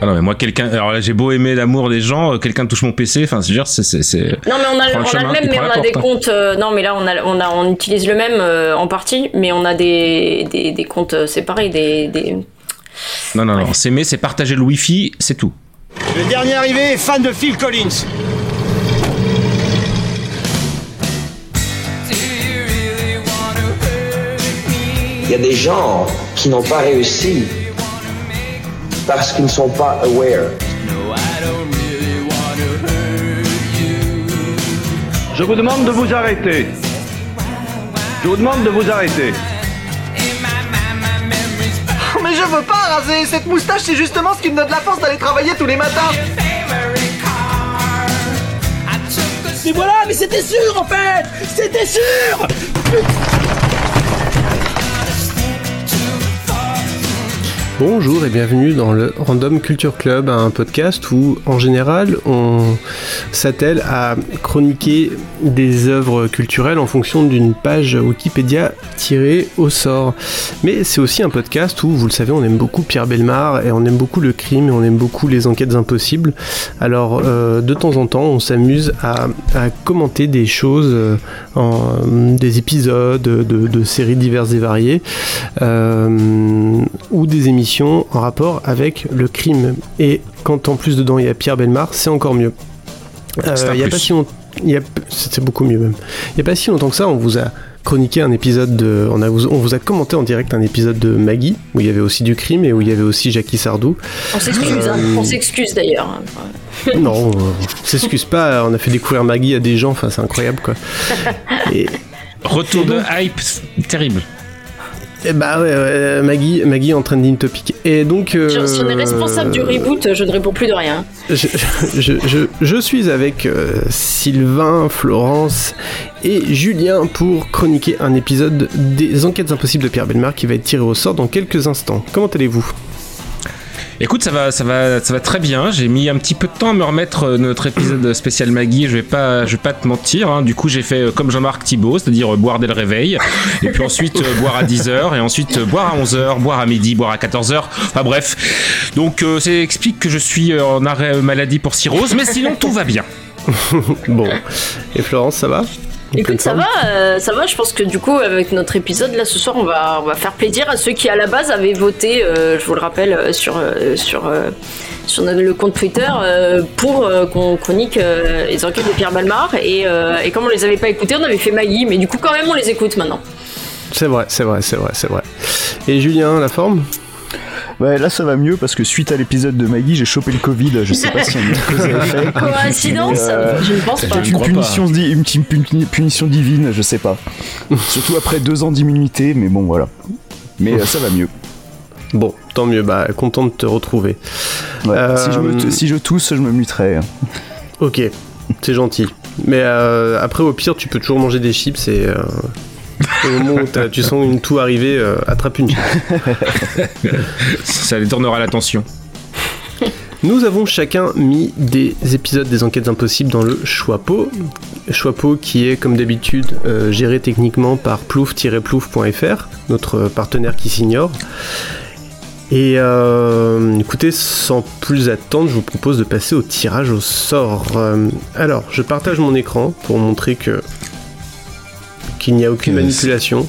Ah non mais moi quelqu'un alors là j'ai beau aimer l'amour des gens euh, quelqu'un touche mon PC enfin c'est c'est c'est non mais on a, on a le même mais on a des comptes euh, non mais là on a on a on utilise le même euh, en partie mais on a des des, des comptes séparés des, des... non non non s'aimer c'est partager le wifi c'est tout. Le dernier arrivé est fan de Phil Collins Il y a des gens qui n'ont pas réussi parce qu'ils ne sont pas aware. Je vous demande de vous arrêter. Je vous demande de vous arrêter. Mais je veux pas raser Cette moustache, c'est justement ce qui me donne la force d'aller travailler tous les matins Mais voilà, mais c'était sûr en fait C'était sûr Bonjour et bienvenue dans le Random Culture Club, un podcast où en général on s'attelle à chroniquer des œuvres culturelles en fonction d'une page Wikipédia tirée au sort. Mais c'est aussi un podcast où, vous le savez, on aime beaucoup Pierre Belmar et on aime beaucoup le crime et on aime beaucoup les enquêtes impossibles. Alors euh, de temps en temps on s'amuse à, commenter des choses, euh, des épisodes de, séries diverses et variées euh, ou des émissions en rapport avec le crime. Et quand en plus dedans il y a Pierre Belmar, c'est encore mieux. Euh, il y a pas si c'était beaucoup mieux même. Il n'y a pas si longtemps que ça, on vous a chroniqué un épisode de, on, a, on vous a commenté en direct un épisode de Maggie où il y avait aussi du crime et où il y avait aussi Jackie Sardou. On s'excuse, hein. on s'excuse d'ailleurs. Hein. non, on s'excuse pas. On a fait découvrir Maggie à des gens, enfin c'est incroyable quoi. Et, Retour de hype terrible. Eh bah ouais, Maggie, Maggie en trending topic. Et donc. Euh, si on est responsable du reboot, je ne réponds plus de rien. Je, je, je, suis avec euh, Sylvain, Florence et Julien pour chroniquer un épisode des Enquêtes impossibles de Pierre Belmar qui va être tiré au sort dans quelques instants. Comment allez-vous? Écoute, ça va, ça va, ça va très bien. J'ai mis un petit peu de temps à me remettre euh, notre épisode spécial Maggie. Je vais pas, je vais pas te mentir. Hein. Du coup, j'ai fait euh, comme Jean-Marc Thibault, c'est-à-dire euh, boire dès le réveil, et puis ensuite boire à 10h, et ensuite boire à 11h, boire à midi, boire à 14h. Enfin bref. Donc, ça explique que je suis en arrêt maladie pour cirrhose, mais sinon tout va bien. bon. Et Florence, ça va? Écoute, ça va, euh, ça va. Je pense que du coup, avec notre épisode là ce soir, on va, on va faire plaisir à ceux qui à la base avaient voté, euh, je vous le rappelle, euh, sur sur sur le compte Twitter pour qu'on chronique les enquêtes de Pierre Balmar. Et, et comme on les avait pas écoutés, on avait fait Maggie, mais du coup, quand même, on les écoute maintenant. C'est vrai, c'est vrai, c'est vrai, c'est vrai. Et Julien, la forme? Ouais, là ça va mieux parce que suite à l'épisode de Maggie, j'ai chopé le Covid. Je sais pas si on a Coïncidence euh, Je ne pense pas. Une punition, une, punition divine, je sais pas. Surtout après deux ans d'immunité, mais bon voilà. Mais euh, ça va mieux. Bon, tant mieux, bah content de te retrouver. Euh, si, je si, je tousse, je me muterai. Ok, c'est gentil. Mais après, au pire, tu peux toujours manger des chips et au moment où tu sens une toux arriver, euh, attrape une Ça détournera l'attention. Nous avons chacun mis des épisodes des enquêtes impossibles dans le Choixpeau. Choixpeau qui est comme d'habitude euh, géré techniquement par plouf-plouf.fr, notre partenaire qui s'ignore. Et euh, écoutez, sans plus attendre, je vous propose de passer au tirage au sort. alors, je partage mon écran pour montrer que qu'il n'y a aucune manipulation.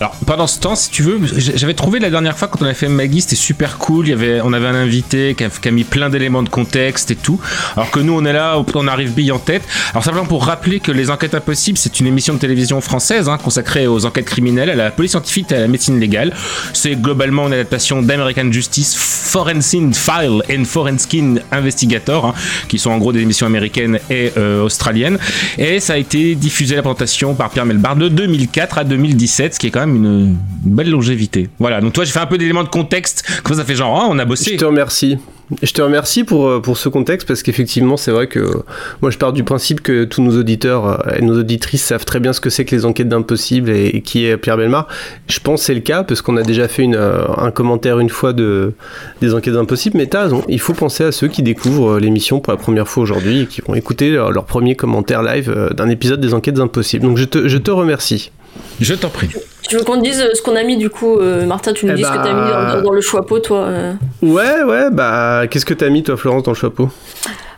Alors pendant ce temps, si tu veux, j'avais trouvé la dernière fois quand on a fait Maggie, c'était super cool. Il y avait, on avait un invité qui a, mis plein d'éléments de contexte et tout. Alors que nous, on est là, on arrive bille en tête. Alors simplement pour rappeler que les Enquêtes Impossibles, c'est une émission de télévision française hein, consacrée aux enquêtes criminelles, à la police scientifique et à la médecine légale. C'est globalement une adaptation d'American Justice, Forensic File and Forensic Investigator, hein, qui sont en gros des émissions américaines et euh, australiennes. Et ça a été diffusé la présentation par Pierre Melbar de 2004 à 2017, ce qui est quand même une, belle longévité. Voilà, donc toi j'ai fait un peu d'éléments de contexte, comme ça fait genre, oh, on a bossé. Je te remercie. Je te remercie pour, euh, pour ce contexte parce qu'effectivement, c'est vrai que moi je pars du principe que tous nos auditeurs euh, et nos auditrices savent très bien ce que c'est que les enquêtes d'impossible et, qui est Pierre Belmar. Je pense que c'est le cas parce qu'on a déjà fait euh, un commentaire une fois de, des enquêtes d'impossible, mais t'as raison, il faut penser à ceux qui découvrent l'émission pour la première fois aujourd'hui et qui vont écouter leur, premier commentaire live d'un épisode des enquêtes impossibles. Donc je te, je te remercie. Je t'en prie. Tu veux qu'on te dise euh, ce qu'on a mis du coup, euh, Martin Tu nous Eh dis ce que bah, t'as mis dans, dans le chapeau, toi euh. Ouais, ouais, bah, qu'est-ce que t'as mis, toi, Florence, dans le chapeau?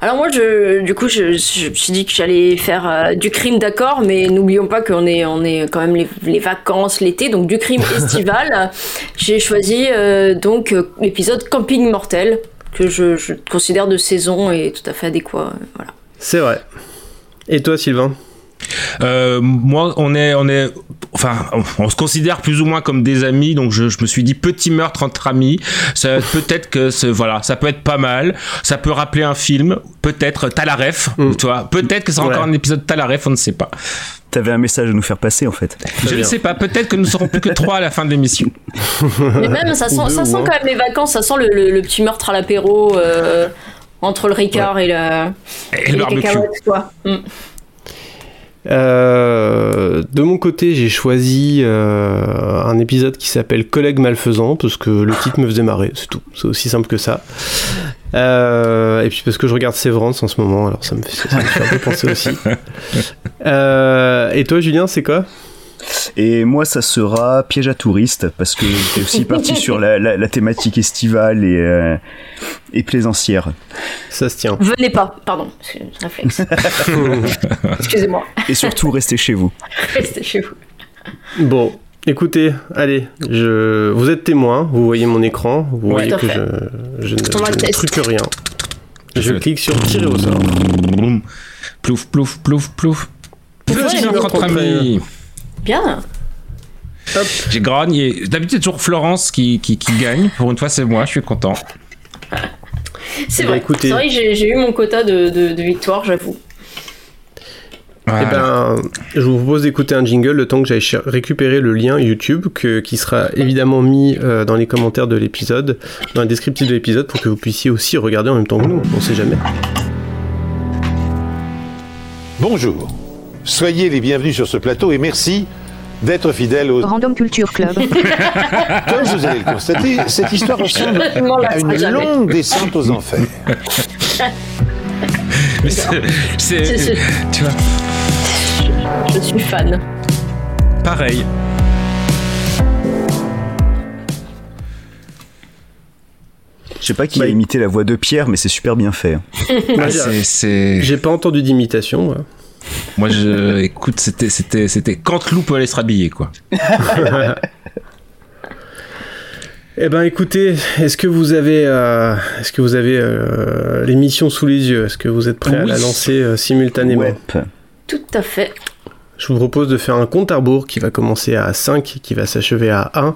Alors moi, je, du coup, je, je me suis dit que j'allais faire euh, du crime, d'accord, mais n'oublions pas qu'on est, on est quand même les, les vacances, l'été, donc du crime estival. J'ai choisi euh, donc l'épisode Camping Mortel que je, je considère de saison et tout à fait adéquat. Voilà. C'est vrai. Et toi, Sylvain? Euh, moi, on est, on est, enfin, on, se considère plus ou moins comme des amis, donc je, je me suis dit petit meurtre entre amis. Ça, peut-être que, ce- voilà, ça peut être pas mal. Ça peut rappeler un film. Peut-être Talaref, Mm. tu vois. Peut-être que c'est Ouais. encore un épisode Talaref, on ne sait pas. T'avais un message à nous faire passer en fait. je ne sais pas. Peut-être que nous serons plus que trois à la fin de l'émission. Mais même, ça sent, deux, ça sent quand même les vacances, ça sent le, le- le petit meurtre à l'apéro euh, entre le Ricard et, la, Et le les barbecue. cacahuètes, quoi. Mm. Euh, de mon côté, j'ai choisi euh, un épisode qui s'appelle Collègue malfaisant parce que le titre me faisait marrer, c'est tout. C'est aussi simple que ça. Euh, et puis parce que je regarde Severance en ce moment, alors ça me fait, ça me fait un peu penser aussi. Et toi, Julien, c'est quoi? Et moi, ça sera piège à touristes parce que j'étais aussi parti sur la, la- la thématique estivale et, euh, et plaisancière. Ça se tient. Venez pas, pardon, c'est un réflexe. Excusez-moi, Et surtout, restez chez vous. restez chez vous. Bon, écoutez, allez, je... vous êtes témoin, vous voyez mon écran, vous Ouais. voyez que je, je ne, je ne truque rien. Je clique sur tirer au sort. Boum. Plouf, plouf, plouf, plouf. Ouais, Petit il Bien. J'ai grogné. D'habitude, c'est toujours Florence qui, qui, qui gagne. Pour une fois, c'est moi. Je suis content. C'est vrai. écoutez. C'est vrai que j'ai eu mon quota de, de, de victoire, j'avoue. Voilà. Eh ben, je vous propose d'écouter un jingle le temps que j'aille récupérer le lien YouTube que- qui sera évidemment mis euh, dans les commentaires de l'épisode, dans le descriptif de l'épisode pour que vous puissiez aussi regarder en même temps que nous. On sait jamais. Bonjour. Soyez les bienvenus sur ce plateau et merci d'être fidèles aux... Random Culture Club. Comme vous allez le constater, cette histoire ressemble à une longue descente aux enfers. Mais c'est- Tu vois, Je suis fan. pareil. Je sais pas qui Bah, a imité la voix de Pierre, mais c'est super bien fait. Ah, c'est- c'est. J'ai pas entendu d'imitation. moi. Moi, je. Écoute, c'était, c'était, c'était quand Lou peut aller se rhabiller, quoi. Eh ben, écoutez, est-ce que vous avez, euh, est-ce que vous avez euh, l'émission sous les yeux? Est-ce que vous êtes prêts à la lancer euh, simultanément? Ouais. Tout à fait. Je vous propose de faire un compte à rebours qui va commencer à 5, qui va s'achever à 1.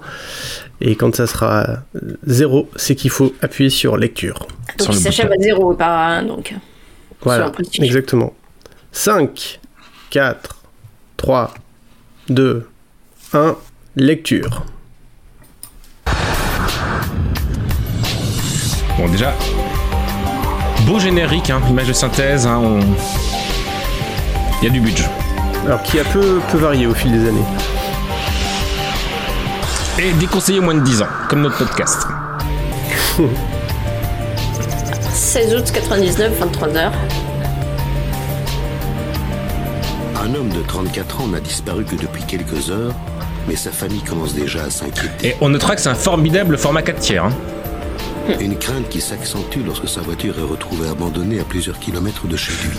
Et quand ça sera 0, c'est qu'il faut appuyer sur lecture. Donc Sur il s'achève bouton. à zéro, pas à un, donc. Voilà, exactement. 5, 4, 3, 2, 1, lecture. Bon, déjà. Beau générique, hein, image de synthèse, hein, on. Il y a du budget. Alors, qui a peu, peu varié au fil des années. Et déconseillé au moins de 10 ans, comme notre podcast. 16 août 99, 23h. Un homme de 34 ans n'a disparu que depuis quelques heures, mais sa famille commence déjà à s'inquiéter. Et on notera que c'est un formidable format 4 tiers. hein. Une crainte qui s'accentue lorsque sa voiture est retrouvée abandonnée à plusieurs kilomètres de chez lui.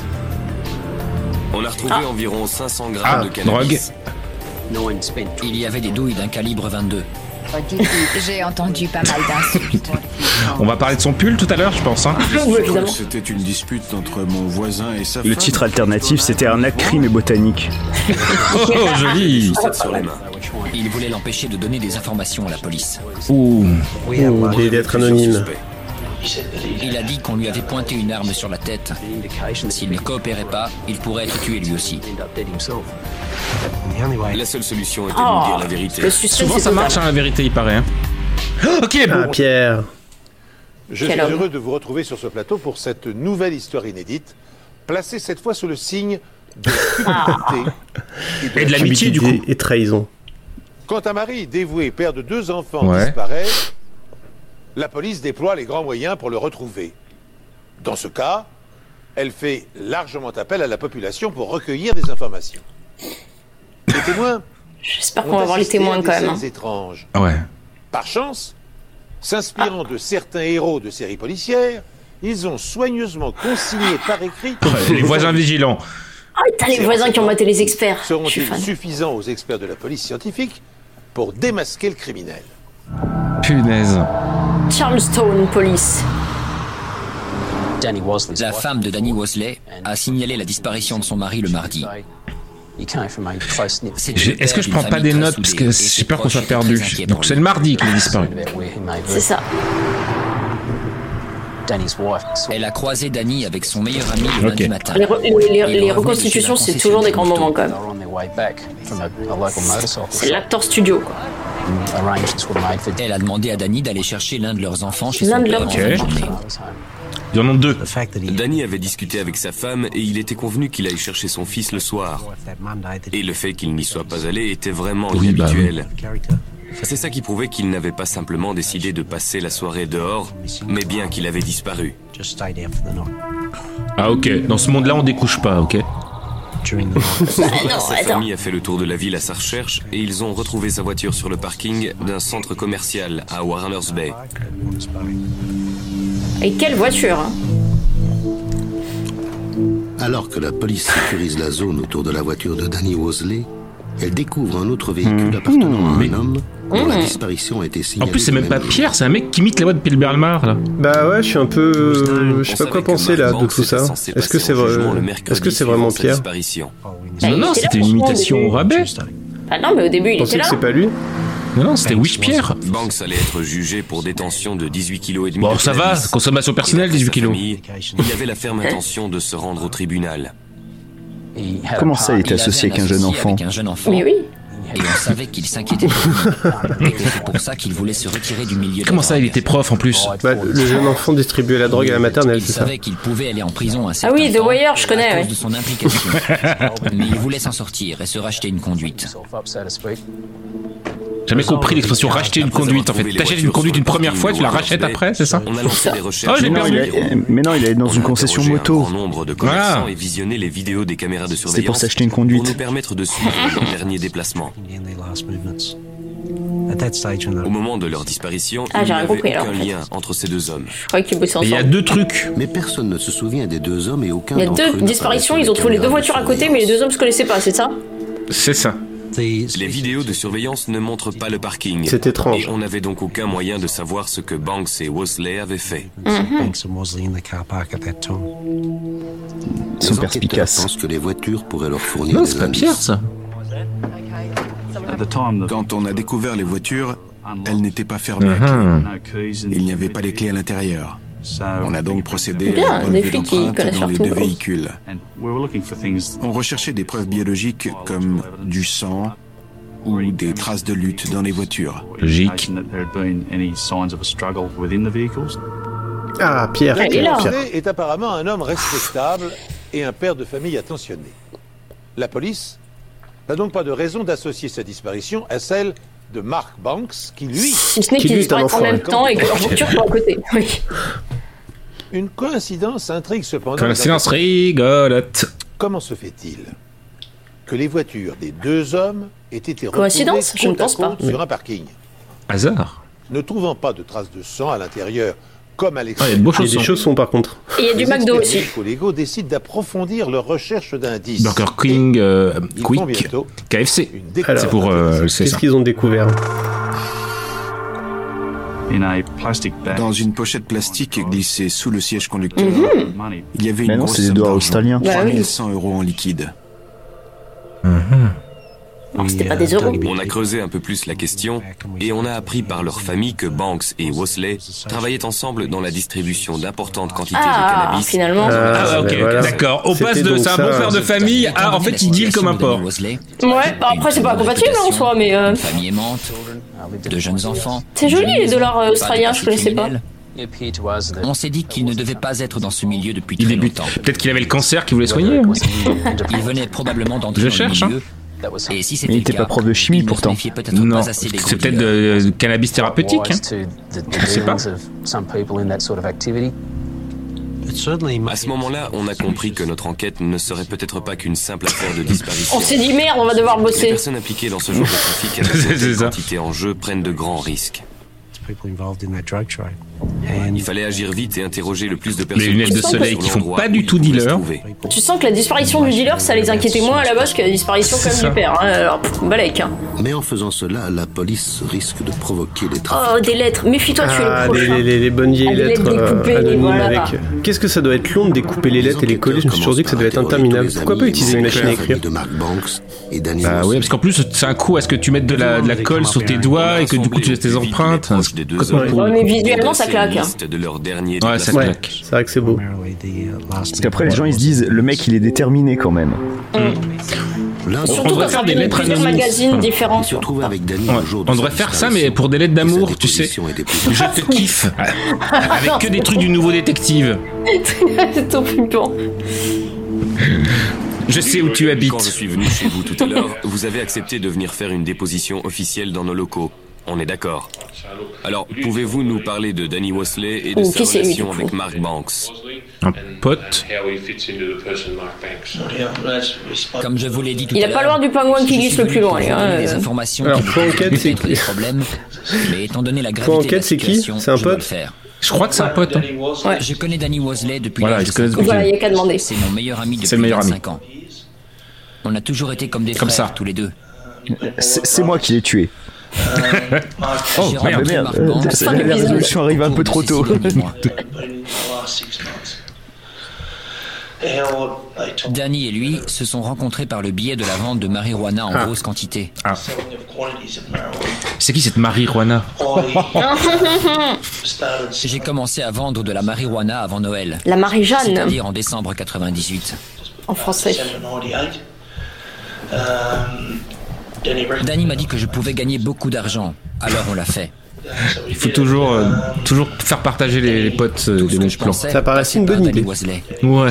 On a retrouvé environ 500 grammes Ah, de cannabis. Il y avait des douilles d'un calibre 22. J'ai entendu pas mal d'insultes. On va parler de son pull tout à l'heure, je pense. Hein. C'était une dispute entre mon voisin et sa Le titre alternatif, c'était Arnaque, crime et botanique. Oh, joli. Il voulait l'empêcher de donner des informations à la police. Ouh. Ouh, des lettres anonymes. Il a dit qu'on lui avait pointé une arme sur la tête. S'il ne coopérait pas, il pourrait être tué lui aussi. La seule solution était de Oh, nous dire la vérité. Souvent ça marche, hein, la vérité, il paraît. hein. Ok, Ah, bon. Pierre. Je Quel suis homme. heureux de vous retrouver sur ce plateau pour cette nouvelle histoire inédite, placée cette fois sous le signe de la cupidité Et de l'amitié, du coup. Et trahison. Quand un mari dévoué, père de deux enfants, Ouais. disparaît, la police déploie les grands moyens pour le retrouver. Dans ce cas, elle fait largement appel à la population pour recueillir des informations. Les témoins J'espère qu'on va voir les témoins quand même. hein. étranges. Ouais. Par chance, s'inspirant de certains héros de séries policières, ils ont soigneusement consigné par écrit. Ouais, les voisins vigilants. Ah, t'as les voisins qui ont maté les experts. Seront-ils suffisants aux experts de la police scientifique pour démasquer le criminel? Punaise. Charleston Police. La femme de Danny Wosley a signalé la disparition de son mari le mardi. Est-ce que je prends pas des notes parce que j'ai peur qu'on soit perdu. Donc c'est le mardi qu'il a disparu. C'est ça. Elle a croisé Danny avec son meilleur ami le Ok. lundi matin. Les, re- les- reconstitutions, c'est toujours des grands moments quand même. C'est l'acteur studio. Quoi. Elle a demandé à Danny d'aller chercher l'un de leurs enfants chez son de père journée. Il y en a deux. Danny avait discuté avec sa femme et il était convenu qu'il aille chercher son fils le soir. Et le fait qu'il n'y soit pas allé était vraiment Oui, bah inhabituel. C'est ça qui prouvait qu'il n'avait pas simplement décidé de passer la soirée dehors, mais bien qu'il avait disparu. Ah ok. Dans ce monde-là, on découche pas, ok? Sa attends. famille a fait le tour de la ville à sa recherche et ils ont retrouvé sa voiture sur le parking d'un centre commercial à Warners Bay. Et quelle voiture hein. Alors que la police sécurise la zone autour de la voiture de Danny Wosley, elle découvre un autre véhicule appartenant à un homme dont la Mmh. disparition a été En signalée. plus, c'est même pas Pierre, c'est un mec qui imite la voix de là. Bah ouais, je suis un peu. euh, je sais pas quoi penser là de tout ça. Est-ce que c'est en vrai Est-ce que c'est vraiment Pierre. Bah, Non, non, c'était une imitation au rabais. Ah non, mais au début, il pensez était que c'est pas lui Non, non, c'était Wish Pierre. Banks allait être jugé pour détention de 18 kg et demi Bon, ça va, consommation personnelle, Et d'après 18 sa kilos. famille, Il avait la ferme intention de se rendre au tribunal. Comment ça, il est Il associé avec un jeune associé enfant. Mais oui. Et on savait qu'il s'inquiétait pour lui. Et que c'est pour ça qu'il voulait se retirer du milieu Comment ça, il était prof en plus Bah, le jeune enfant distribuait la drogue à la maternelle, Il c'est ça savait qu'il pouvait aller en prison à Ah oui, The Wire, je connais, à ouais. cause de son implication. Mais il voulait s'en sortir et se racheter une conduite. Jamais compris l'expression racheter une conduite en fait. T'achètes une conduite une première fois, tu la rachètes après, c'est ça On a lancé des Ah, recherches. j'ai mais non, il perdu. est- mais non, il est dans une concession moto. Voilà. et visionné les vidéos des caméras de surveillance. C'était pour s'acheter une Pour conduite. nous permettre de suivre leurs derniers déplacements. Au moment de leur disparition, Ah, il n'y j'ai rien avait compris, aucun alors, en fait. lien entre ces deux hommes. Je croyais qu'ils bossaient Et il y a ensemble. deux trucs. Mais personne ne se souvient des deux hommes et aucun Il y a deux disparitions, ils ont trouvé les deux voitures à côté, mais les deux hommes se connaissaient pas, c'est ça? C'est ça. Les vidéos de surveillance ne montrent pas le parking. C'est étrange. Et on n'avait donc aucun moyen de savoir ce que Banks et Wosley avaient fait. Ils sont sont perspicaces. pensent que les voitures pourraient leur fournir Non, des c'est pas indices. Pierre ça. Quand on a découvert les voitures, elles n'étaient pas fermées. Mhm. clé. Il n'y avait pas les clés à l'intérieur. On a donc procédé Bien, à un des relevé flics qui d'empreintes dans les deux véhicules. On recherchait des preuves biologiques comme du sang ou des traces de lutte dans les voitures. Logique. Ah, Pierre. Là. Pierre. Wosley est apparemment un homme respectable et un père de famille attentionné. La police n'a donc pas de raison d'associer sa disparition à celle de Mark Banks, qui lui, Si ce n'est Qui qu'ils lui est un en même temps et que leur voiture à côté. Oui. Une coïncidence intrigue cependant. Coïncidence rigolote. Comment se fait-il que les voitures des deux hommes aient été retrouvées Coïncidence Je ne côte à pense pas. côte sur un parking? Hasard. Ne trouvant pas de traces de sang à l'intérieur, comme à Ah, il y a l'extérieur, de beaux a des chaussons. chaussons par contre. Et il y a du les McDo aussi. médico-légaux décident d'approfondir leur recherche d'indices. Burger King, euh, Quick, KFC. C'est pour euh, Qu'est-ce qu'ils ont découvert? Dans une pochette plastique glissée sous le siège conducteur, il y avait Mais une non, grosse c'est des doigts d'argent. australiens. Bah oui. 3100 euros en liquide. Non, c'était pas des euros. On a creusé un peu plus la question et on a appris par leur famille que Banks et Wosley travaillaient ensemble dans la distribution d'importantes quantités de Ah, cannabis. finalement. Ah, ok, ben voilà. d'accord. On passe de c'est un bon père de famille à en fait il deal comme un porc. Ouais, bah après, c'est pas compatible hein, en soi, mais. euh, Une famille aimante, de jeunes enfants. C'est joli les dollars euh, de australiens, je connaissais pas. On s'est dit qu'il ne devait pas être dans ce milieu depuis Il très débute. longtemps. Peut-être qu'il avait le cancer qu'il voulait soigner. hein. Il venait probablement d'entrer Je dans cherche, le milieu. Et si c'était il le était cas, pas prof de chimie, ne pourtant. Non, des c'est peut-être dealers. de cannabis thérapeutique. hein. Je sais pas. À ce moment-là, on a compris que notre enquête ne serait peut-être pas qu'une simple affaire de disparition. On s'est dit merde, on va devoir Les bosser. personnes impliquées dans ce genre de trafic avec C'est une telle ça. quantité en jeu prennent de grands risques. Il fallait agir vite et interroger le plus de personnes. Les lunettes de soleil qui font pas du tout dealer. Tu sens que la disparition du dealer, ça les inquiétait moins à la base que la disparition quand ça. du père. hein. Alors, pff, balèque. Hein. Mais en faisant cela, la police risque de provoquer des trafics. Oh, des lettres. Méfie-toi, tu es Ah, le prochain. les- les- les bonnes vieilles Ah, les lettres lettres euh, découpées, anonymes voilà. avec. Qu'est-ce que ça doit être long de découper les lettres et les coller? Je me suis toujours dit que ça devait être interminable. Pourquoi pas utiliser une machine à écrire? de Mark Banks et Danny Bah oui, parce qu'en plus, c'est un coup à ce que tu mettes de la, de la colle sur tes doigts et que du coup tu laisses tes empreintes. Ouais, mais visuellement, ça claque. hein. De leur dernier Ouais, ça Ouais. claque. C'est vrai que c'est beau. Parce qu'après, les gens, ils se disent, le mec, il est déterminé quand même. Surtout devrait quand faire des lettres plusieurs anonymes. magazines Enfin, différents. se retrouve avec Danny Ouais. le jour de On devrait faire ça, mais pour des lettres d'amour, tu sais. Je te kiffe. Avec que des trucs du nouveau détective. C'est ton flippant. Je sais où tu habites. Quand je suis venu chez vous tout à l'heure, vous avez accepté de venir faire une déposition officielle dans nos locaux. On est d'accord. Alors, pouvez-vous nous parler de Danny Wesley et de Oh, sa relation avec Mark Banks? Un pote. Comme je vous l'ai dit tout Il à a pas loin du pingouin qui glisse le plus loin, hein, des informations Alors, point enquête, c'est qui mais étant donné la Point gravité de la enquête, c'est qui situation, C'est un pote. Je crois que c'est un pote. hein. Ouais. Je connais Danny Wesley depuis Voilà, l'âge de se connaissent 5 ans. depuis Voilà, il y a qu'à demander. C'est mon meilleur ami depuis le meilleur ami. 25 ans. On a toujours été comme des Comme frères, ça. tous les deux. C'est moi qui l'ai tué. Oh J'ai merde. rencontré merde, Mark euh, la- résolution arrive un peu trop tôt. Danny et lui se sont rencontrés par le biais de la vente de marijuana en Ah. grosse quantité. Ah. C'est qui cette marijuana J'ai commencé à vendre de la marijuana avant Noël. La Marie-Jeanne, C'est-à-dire en décembre 98. en français. Danny m'a dit que je pouvais gagner beaucoup d'argent. Alors on l'a fait. Il faut toujours, euh, toujours faire partager les, les potes euh, Tout de ce que nos je plans. Ça paraissait une bonne idée. Wesley. Ouais.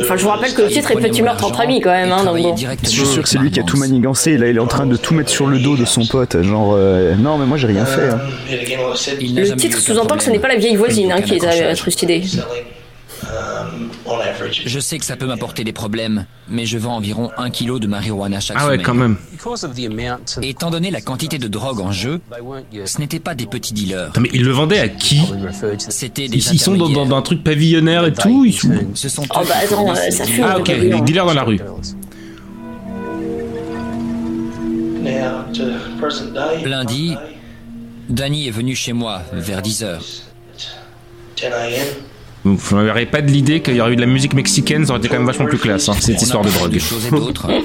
Enfin, je vous rappelle que le titre est Petit meurtre entre amis quand même. Hein, donc bon. Je suis sûr que c'est lui qui a tout manigancé. Et là, il est en train de tout mettre sur le dos de son pote. Genre, euh, non, mais moi, j'ai rien fait. hein. Le titre sous-entend que ce n'est pas la vieille voisine hein, qui les a trucidés. Je sais que ça peut m'apporter des problèmes, mais je vends environ un kilo de marijuana chaque Ah ouais, semaine. quand même. Étant donné la quantité de drogue en jeu, ce n'étaient pas des petits dealers. Attends, mais ils le vendaient à qui C'était des ils, ils sont dans, dans- intermédiaires. dans un truc pavillonnaire et tout. Ils sont... Ce sont Oh bah attends, euh, ça dealers. fume. Ah ok, les dealers dans la rue. Lundi, Danny est venu chez moi vers 10 heures. Vous n'aurez pas de l'idée qu'il y aurait eu de la musique mexicaine, ça aurait été quand même vachement plus classe, hein, cette On histoire de drogue.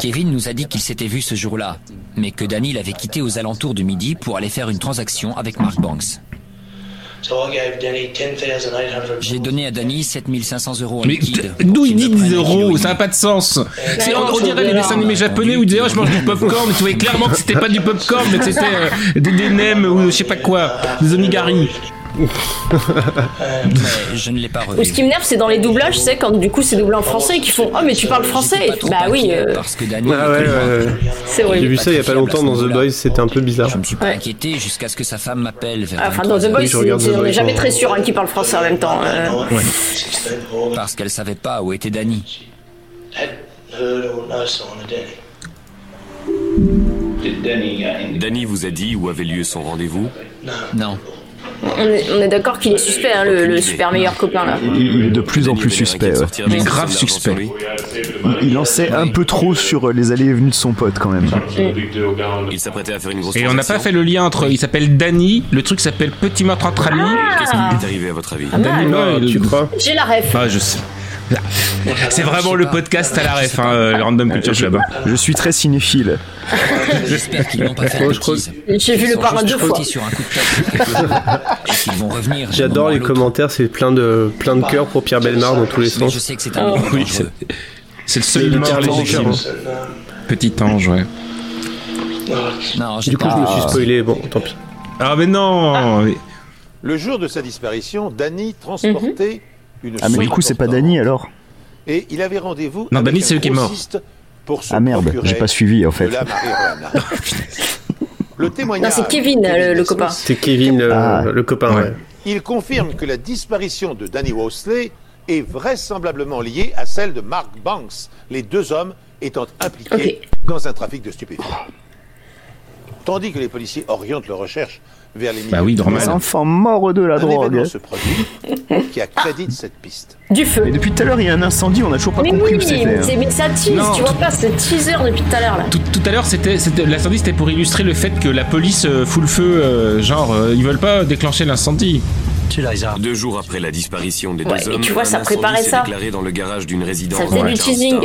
Kevin nous a dit qu'il s'était vu ce jour-là, mais que Danny l'avait quitté aux alentours de midi pour aller faire une transaction avec Mark Banks. J'ai donné à Danny 7500 euros en Mais liquide. d'où il dit me prenne 10 un kilo euros Ça n'a pas de sens. On, dirait les dessins animés japonais où ils disaient oh, je mange du popcorn, mais tu voyais clairement que c'était pas du popcorn, mais que c'était euh, des, des nems ou je sais pas quoi, des onigari. Mais je ne l'ai pas Ou revu. ce qui m'énerve, c'est dans les doublages, c'est quand du coup c'est doublé en français et qu'ils font Oh, mais tu parles français pas trop Bah oui, euh, Parce que Ah ouais, c'est J'ai horrible. vu ça il y a pas longtemps dans The Boys, c'était un peu bizarre. Je me suis pas inquiété jusqu'à ce que sa femme m'appelle vers Ah, Enfin, dans The 23 Boys, Oui, on n'est jamais ouais. très sûr hein, qui parle français en même temps. euh. parce qu'elle savait pas où était Danny. Danny vous a dit où avait lieu son rendez-vous? Non. On est, on est d'accord qu'il est suspect, hein, le, le super meilleur copain là. Il est de plus en plus suspect. ouais. sortir Il est avec grave suspect. Il en sait un peu trop sur les allées et venues de son pote quand même. Il s'apprêtait à faire une grosse Et on n'a pas fait le lien entre. Il s'appelle Danny, le truc s'appelle Petit meurtre entre amis. Qu'est-ce qui est arrivé à votre avis Ah. Danny, Ah, tu crois J'ai la ref. Ah, je sais. C'est vraiment le podcast à la ref, hein, euh, le Random Culture Club. hein. Je suis très cinéphile. J'espère qu'ils n'ont pas fait bêtises. J'ai vu le parrain deux fois. J'adore les commentaires, c'est plein de plein de cœurs pour Pierre Belmar dans tous les Mais je sens. sais que c'est un Oh. c'est c'est le seul Petit ange, ouais. Du coup, pas- je me suis spoilé, bon, tant pis. Ah, mais non mais- Le jour de sa disparition, Danny transportait une Ah, mais du coup, c'est pas. Danny alors Et il avait rendez-vous Non, avec Danny, un c'est lui qui est mort. Pour Ah merde, j'ai pas suivi en fait. marijuana. Le témoignage. Non, c'est Kevin, le- le copain. C'est Kevin, le, Ah. le copain, Ouais. ouais. il confirme que la disparition de Danny Wosley est vraisemblablement liée à celle de Mark Banks, les deux hommes étant impliqués dans un trafic de stupéfiants. Tandis que les policiers orientent leurs recherches vers les Bah oui. Les enfants morts de la un drogue. se produit qui accrédite cette piste. Du feu. Et depuis tout à l'heure, il y a un incendie, on a toujours pas Mais compris oui, où c'était. c'est- mais ça tease, Non, tu vois pas, c'est teaser depuis tout à l'heure là. Tout, tout à l'heure, c'était, c'était l'incendie, c'était pour illustrer le fait que la police euh, fout le feu, euh, genre euh, ils veulent pas déclencher l'incendie. Deux jours après la disparition des Ouais, deux et hommes, tu vois, un ça préparait ça. déclaré dans le garage d'une résidence Ça faisait du teasing.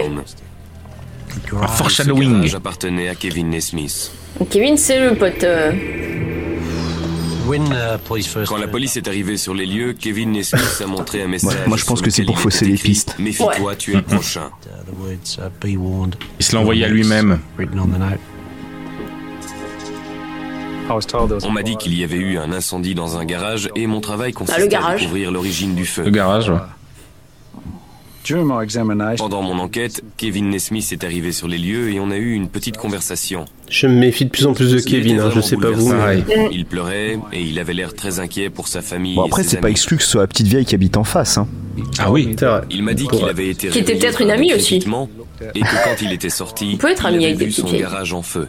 Un foreshadowing. Ce garage appartenait à Kevin Nesmith. Donc Kevin, c'est le pote. euh, Quand la police est arrivée sur les lieux, Kevin Nesmith a montré un message. moi, je pense que c'est pour fausser les pistes. Méfie-toi, tu es le prochain. Il se l'a envoyé à lui-même. On m'a dit qu'il y avait eu un incendie dans un garage et mon travail Ah, consistait à garage. découvrir l'origine du feu. Le garage, ouais. Pendant mon enquête, Kevin Nesmith est arrivé sur les lieux et on a eu une petite conversation. Je me méfie de plus en plus de Il Kevin, hein, je sais pas vous, mais... Il pleurait et il avait l'air très inquiet pour sa famille. Bon, après, c'est pas exclu que ce soit la petite vieille qui habite en face. Hein. Ah oui. Il m'a dit qu'il avait été Qui était peut-être une un amie aussi. Et que quand il était sorti, On peut être il ami avait avec des vu son garage en feu.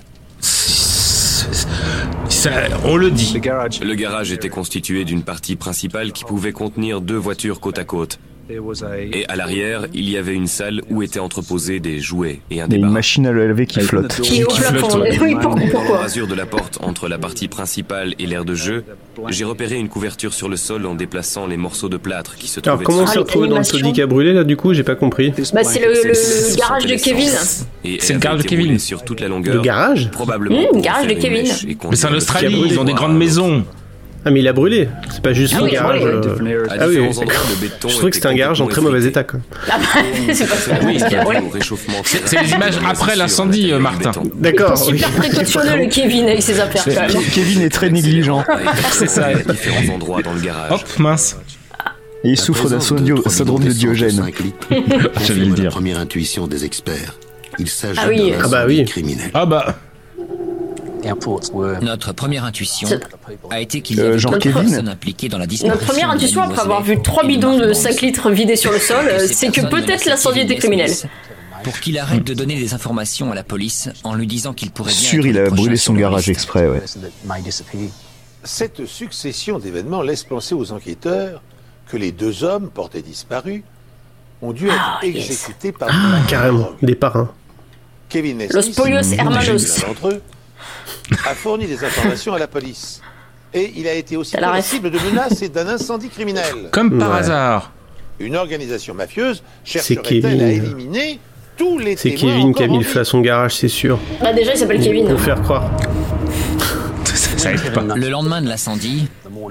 Ça, on le dit. Le garage était constitué d'une partie principale qui pouvait contenir deux voitures côte à côte. Et à l'arrière, il y avait une salle où étaient entreposés des jouets et un Il y a une machine à lever qui flotte. Qui est au plafond. Oui, pourquoi rasure de la porte entre la partie principale et l'aire de jeu, j'ai repéré une couverture sur le sol en déplaçant les morceaux de plâtre qui se Alors trouvaient comment on s'est retrouvé dans le taudis qui a brûlé là du coup? J'ai pas compris. Bah, c'est le, le- le garage de Kevin. C'est le garage de Kevin. sur toute la longueur. Le garage? Probablement. Mmh, garage de Kevin. Mais c'est en Australie, ils ont des grandes maisons. Ah mais il a brûlé. C'est pas juste Ah un oui, garage. euh, Ah oui. le béton Je trouvais que c'était un garage en très mauvais état. Quoi. Ah bah, c'est pas les images après l'incendie, Martin. D'accord. oui. Super précautionneux le Kevin avec ses affaires. Kevin est très négligent. C'est ça. Différents endroits dans le garage. Hop, mince. Et il souffre d'un syndrome de Diogène. 105 litres J'allais confirme le dire. la première intuition des experts. Il s'agit Ah oui. d'un Ah bah oui. criminel. Ah bah. Notre première intuition a été qu'il y Euh, avait genre d'autres Kevin personnes impliquées dans la disparition. Notre première intuition après avoir vu trois bidons de Mark 5 Banks. litres vidés sur le sol, euh, ces c'est que peut-être l'incendie était criminel. Pour qu'il arrête de donner des informations à la police en lui disant qu'il pourrait bien Sûr, il a brûlé son garage exprès, ouais. Cette succession d'événements laisse penser aux enquêteurs que les deux hommes portés disparus ont dû être Ah, yes. exécutés par Ah, carrément. Des parrains. Kevin Nesmith, Los Polios Hermanos. l'un d'entre eux, a fourni des informations à la police. Et il a été aussi la cible de menaces et d'un incendie criminel. Comme par Ouais. hasard. Une organisation mafieuse C'est chercherait-elle Kevin. à éliminer tous les C'est Kevin qui a mis le feu à son garage, c'est sûr. Bah déjà il s'appelle Kevin. Pour faire croire. Ça, pas. Le lendemain de l'incendie,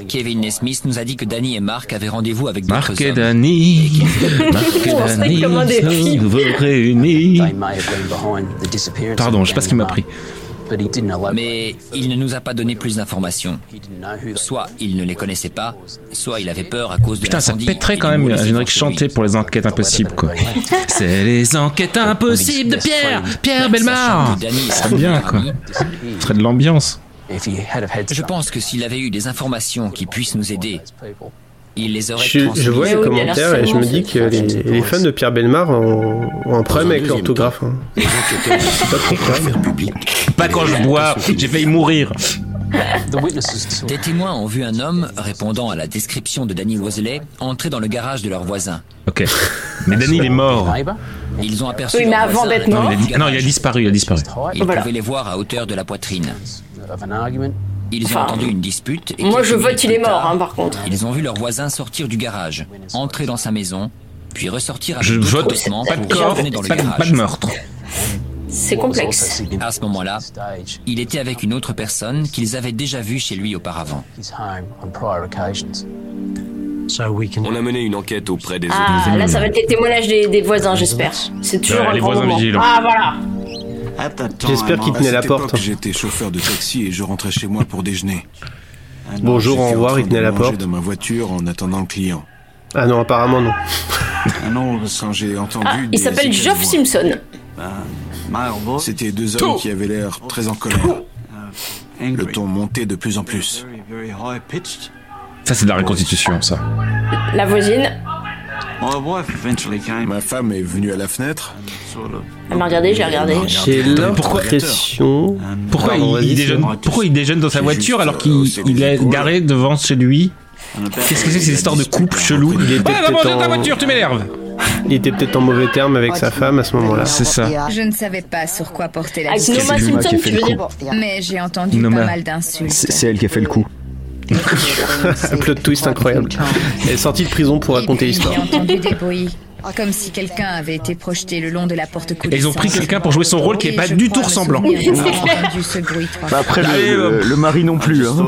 Kevin Nesmith nous a dit que Danny et Mark avaient rendez-vous avec d'autres Marc et. Danny. Marc et c'est Danny. Nous réunis. Pardon, je sais pas ce qui m'a pris. Mais il ne nous a pas donné plus d'informations. Soit il ne les connaissait pas, soit il avait peur à cause de Putain, ça pèterait quand même un générique chanté pour les enquêtes impossibles, quoi. C'est les enquêtes impossibles de Pierre Pierre Belmar Ça bien, quoi. Ce serait de l'ambiance. Je pense que s'il avait eu des informations qui puissent nous aider, il les aurait Je, je vois les commentaires et je me dis que les, les fans de Pierre Belmar ont, ont un problème avec l'orthographe. hein. Pas trop grave. faire public. Pas quand je bois, j'ai failli mourir. Des témoins ont vu un homme, répondant à la description de Danny Wosley, entrer dans le garage de leur voisin. Ok. Mais Danny, il est mort. Ils ont aperçu Oui, mais avant d'être mort. Non, il a, non, il a disparu, il a disparu. Ils Voilà. pouvaient les voir à hauteur de la poitrine. Ils ont Enfin, entendu une dispute. Et Moi je vote il est mort tard, hein, par contre. Ils ont vu leur voisin sortir du garage, entrer dans sa maison, puis ressortir avec Je vote pas de pour corps, dans le pas de, garage. pas de meurtre. C'est complexe. À ce moment-là, il était avec une autre personne qu'ils avaient déjà vue chez lui auparavant. On a mené une enquête auprès des Ah là ça va être les témoignages des, des voisins j'espère. C'est toujours Ouais, un les grand voisins moment. vigilants. Ah voilà. J'espère qu'il tenait la porte. J'étais chauffeur de taxi et je rentrais chez moi pour déjeuner. Un Bonjour, an, au revoir, il tenait la porte. dans ma voiture en attendant le client. Ah non, apparemment non. Ah non, quand j'ai entendu. Ah, il s'appelle Geoff. Simpson. C'était deux hommes qui avaient l'air très en colère. Le ton montait de plus en plus. Ça, c'est de la reconstitution, ça. La voisine, Ma femme est venue à la fenêtre. elle m'a regardé, j'ai regardé. J'ai l'impression. Pourquoi il, vas-y, déjeune, pourquoi il déjeune dans sa voiture alors qu'il il est garé devant chez lui Qu'est-ce que c'est que ces histoires de couple chelou Il était Ah, va manger peut-être ta en- voiture, tu m'énerves Il était peut-être en mauvais terme avec sa femme à ce moment-là. C'est ça. Je ne savais pas sur quoi porter la Avec. Noma Simpson, tu veux dire Mais j'ai entendu Noma. pas mal d'insultes. C'est elle qui a fait le coup. Un plot twist incroyable. Elle est sortie de prison pour raconter l'histoire. J'ai entendu des bruits, comme si quelqu'un avait été projeté le long de la porte coulissante. Et ils ont pris quelqu'un pour jouer son rôle qui est pas du tout ressemblant. Bah, après, le, le- mari non plus. Hein.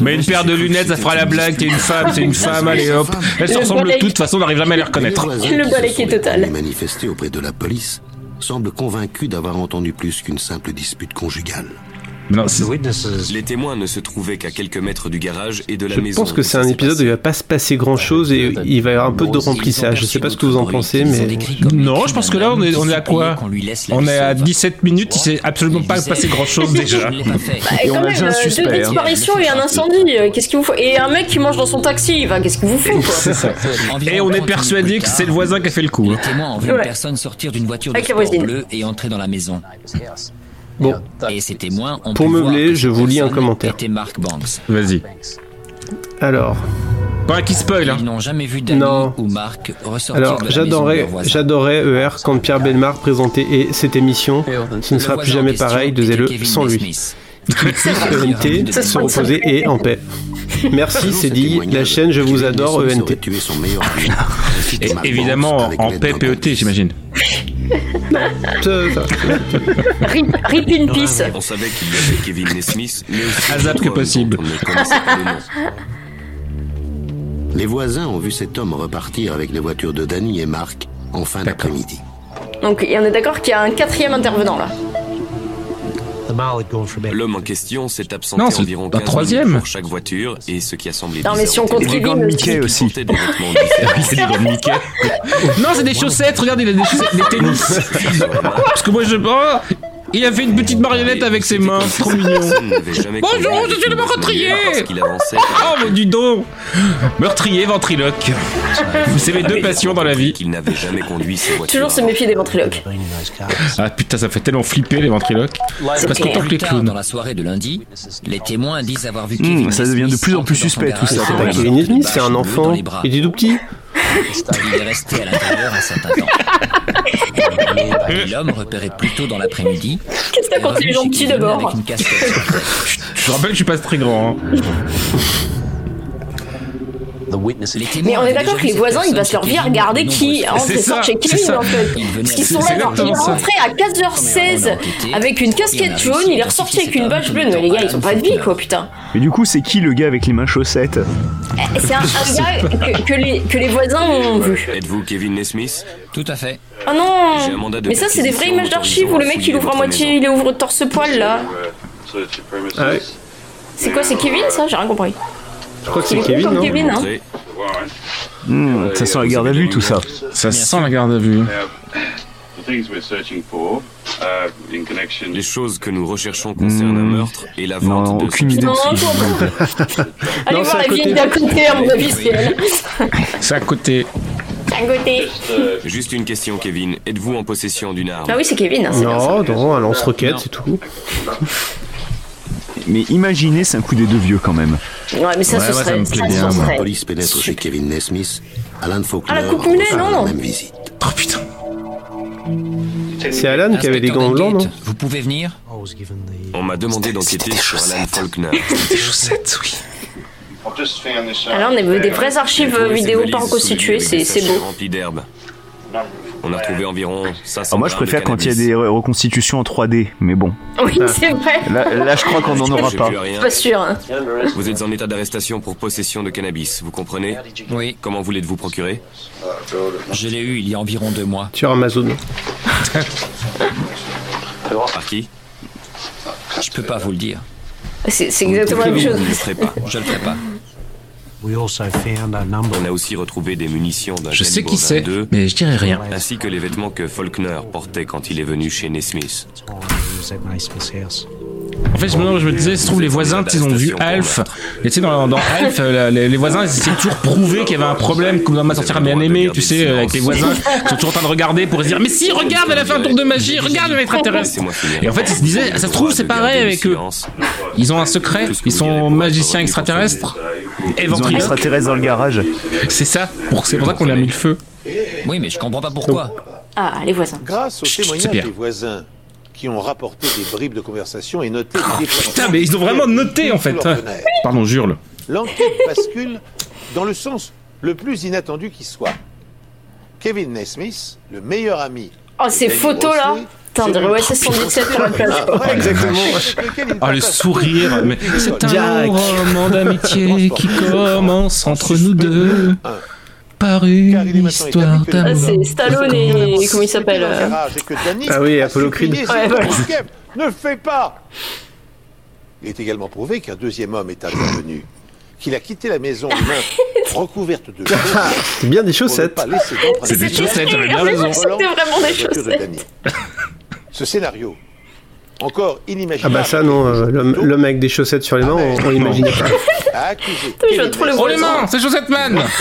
Mais une paire de lunettes, ça fera la blague, t'es une femme, c'est une femme, allez hop. Elles se Le ressemblent toutes, de toute façon on n'arrive jamais à les reconnaître. Le balai qui est total. manifester auprès de la police semblent convaincus d'avoir entendu plus qu'une simple dispute conjugale. Non, c'est- Les témoins ne se trouvaient qu'à quelques mètres du garage et de la Je maison. pense que c'est un épisode où il va pas se passer grand chose et il va y avoir un peu de remplissage. Je sais pas ce que vous en pensez, mais Non, je pense que là on est, on est à quoi On est à 17 minutes, il s'est absolument pas passé grand chose déjà. Bah, Et on quand a même, déjà un euh, suspect, deux hein. disparitions et un incendie. euh, Qu'est-ce qu'il vous faut Et un mec qui mange dans son taxi. Qu'est-ce qu'il vous faut quoi ça. Et on est 30 persuadé que c'est le voisin qui a fait le coup. Les hein. témoins ont vu une personne sortir d'une voiture de Avec la sport voisine. bleue et entrer dans la maison. Bon. Et ces témoins ont Pour meubler, je vous lis un commentaire. Était Mark Banks. Vas-y. Alors, Pas qui spoil, hein. Ils n'ont jamais vu Danny Non. ou Mark ressortir alors j'adorais, j'adorais ER quand Pierre Belmar présentait et cette émission. Ce ne sera plus jamais pareil, était le Kevin sans lui. ENT se reposer et en paix. Merci, c'est dit. La chaîne, je vous adore, E ENT. évidemment en paix PET, j'imagine. Rip, rip in peace. On savait qu'il y avait Kevin Nesmith, mais aussi Azap que possible. dont On ne connaissait pas le nom. Les voisins ont vu cet homme repartir avec les voitures de Danny et Marc en fin d'après-midi. Donc, et on est d'accord qu'il y a un quatrième intervenant là. L'homme en question s'est absenté Non, environ un 15 troisième. minutes pour chaque voiture et ce qui a semblé Non, mais si on compte témoin, Kevin Gant aussi. Mickey aussi. des gants de Mickey. Non, c'est des chaussettes, regarde, il a des chaussettes, des tennis. Parce que moi je. Oh, il a fait une petite marionnette avec ses mains, trop mignon. Bonjour, je suis le meurtrier. Oh, mais dis donc Meurtrier, ventriloque. C'est mes deux passions dans la vie. qu'il n'avait jamais conduit ses voitures. Toujours se méfier des ventriloques. Ah putain, ça fait tellement flipper les ventriloques. C'est Parce que clair. tant que les tard, dans clowns. la soirée de lundi, les témoins disent avoir vu Hmm, Kevin ça devient de plus en plus suspect, tout ça, Kevin Smith, c'est un enfant. Il est tout petit. Il est resté à l'intérieur un certain temps. L'homme, repéré plus tôt dans l'après-midi, Qu'est-ce que t'as quand est revenu gentil la tête. Je te rappelle que je suis pas très grand. hein. Mais on est d'accord que les voisins, ils vont se leur vie chez regarder qui de entre C'est et sort chez ça. en fait. Parce qu'ils C'est- sont là, genre, il est exactement ça. rentré à 4h16 avec une casquette jaune, il est ressorti avec une bâche bleue. Mais les gars, ils ont pas de vie quoi, putain. Mais du coup, c'est qui le gars avec les mains chaussettes? Eh, C'est un, un gars que, que les, que les voisins ont vu. Êtes-vous Kevin Nesmith? Tout à fait. Ah non Mais ça, c'est des vraies images d'archives où le mec il ouvre à moitié, il ouvre torse-poil là. Ah ouais. C'est quoi, c'est Kevin ça? J'ai rien compris. Je crois que c'est Kevin, non Kevin, hein. Hmm, Ça sent la garde à vue, tout ça. Ça sent la garde à vue. Les choses que nous recherchons concernent un meurtre et la vente Non, de aucune idée. Non. Allez Non, voir la vieille côté. d'à côté, à mon avis, c'est elle. C'est à côté. À côté. Juste une question, Kevin. Êtes-vous en possession d'une arme? Ah oui, c'est Kevin, hein. Non, non, un lance-roquette, c'est tout. Mais imaginez, c'est un coup des deux vieux quand même. Ouais, mais ça, Ouais, ce moi, ça serait. me plaît ça, bien. La police pénètre chez Kevin Nesmith. Alan Faulkner Ah, la coupe mulet, non, même visite. Oh putain. C'est Alan qui avait des gants blancs, non Vous pouvez venir On m'a demandé d'enquêter sur Alan Faulkner. Des chaussettes, oui. Alors, on a des vraies archives vidéo pas reconstituées, c'est beau. On a retrouvé environ 500 Alors moi, je préfère quand il y a des re- reconstitutions en 3D, mais bon. Oui, c'est vrai. Là, là, je crois qu'on n'en aura pas. plus rien. Pas sûr. hein. Vous êtes en état d'arrestation pour possession de cannabis, vous comprenez Oui, Comment vous l'êtes-vous procuré je l'ai eu il y a environ deux mois. Sur Amazon. Par qui Je peux pas vous le dire. C'est exactement la même Vous chose. ne le ferez pas. Je le ferai pas. On a aussi retrouvé des munitions d'un Je sais qui c'est, 22, mais je dirais rien. ainsi que les vêtements que Faulkner portait quand il est venu chez Nesmith. En fait, je me, je me disais, se trouve, les voisins, ils ont vu Alf. Et tu sais, dans, dans Alf, euh, les, les voisins, ils essaient toujours prouver qu'il y avait un problème, comme dans Ma sorcière bien aimé, tu sais, avec les voisins, qui sont toujours en train de regarder pour se dire, mais si, regarde, elle a fait un tour de magie, regarde l'extraterrestre. Et en fait, ils se disaient, ça se trouve, c'est pareil avec eux. Ils ont un secret, ils sont magiciens extraterrestres. Ils ont un extraterrestre dans le garage. C'est ça, pour- c'est pour ça qu'on a mis le feu. Oui, mais je comprends pas pourquoi. Ah, les voisins. Grâce Pierre. des voisins qui ont rapporté des bribes de conversation et noté des déplacements Putain, mais ils ont vraiment noté en fait. Pardon, jure-le. L'enquête bascule dans le sens le plus inattendu qui soit. Kevin Nesmith, le meilleur ami. Oh, ces photos là Mosley, Putain, on dirait OSS 117 sur la plage. Exactement. Ah, le sourire, mais c'est un roman d'amitié qui commence entre nous deux par une histoire Ah, d'amour. c'est Stallone et. Comment il s'appelle euh, Ah oui, Apollo Creed. Ne fais pas Il est également prouvé qu'un deuxième homme est intervenu, qu'il a quitté la maison, recouvertes de C'est bien des chaussettes. C'est des chaussettes, j'avais bien raison. C'était vraiment des chaussettes. Ce scénario, encore Ah inimaginable, bah ça non, euh, l'homme avec des chaussettes sur les mains, on, on l'imaginait pas. a accusé je le Oh les mains, c'est Chaussette Man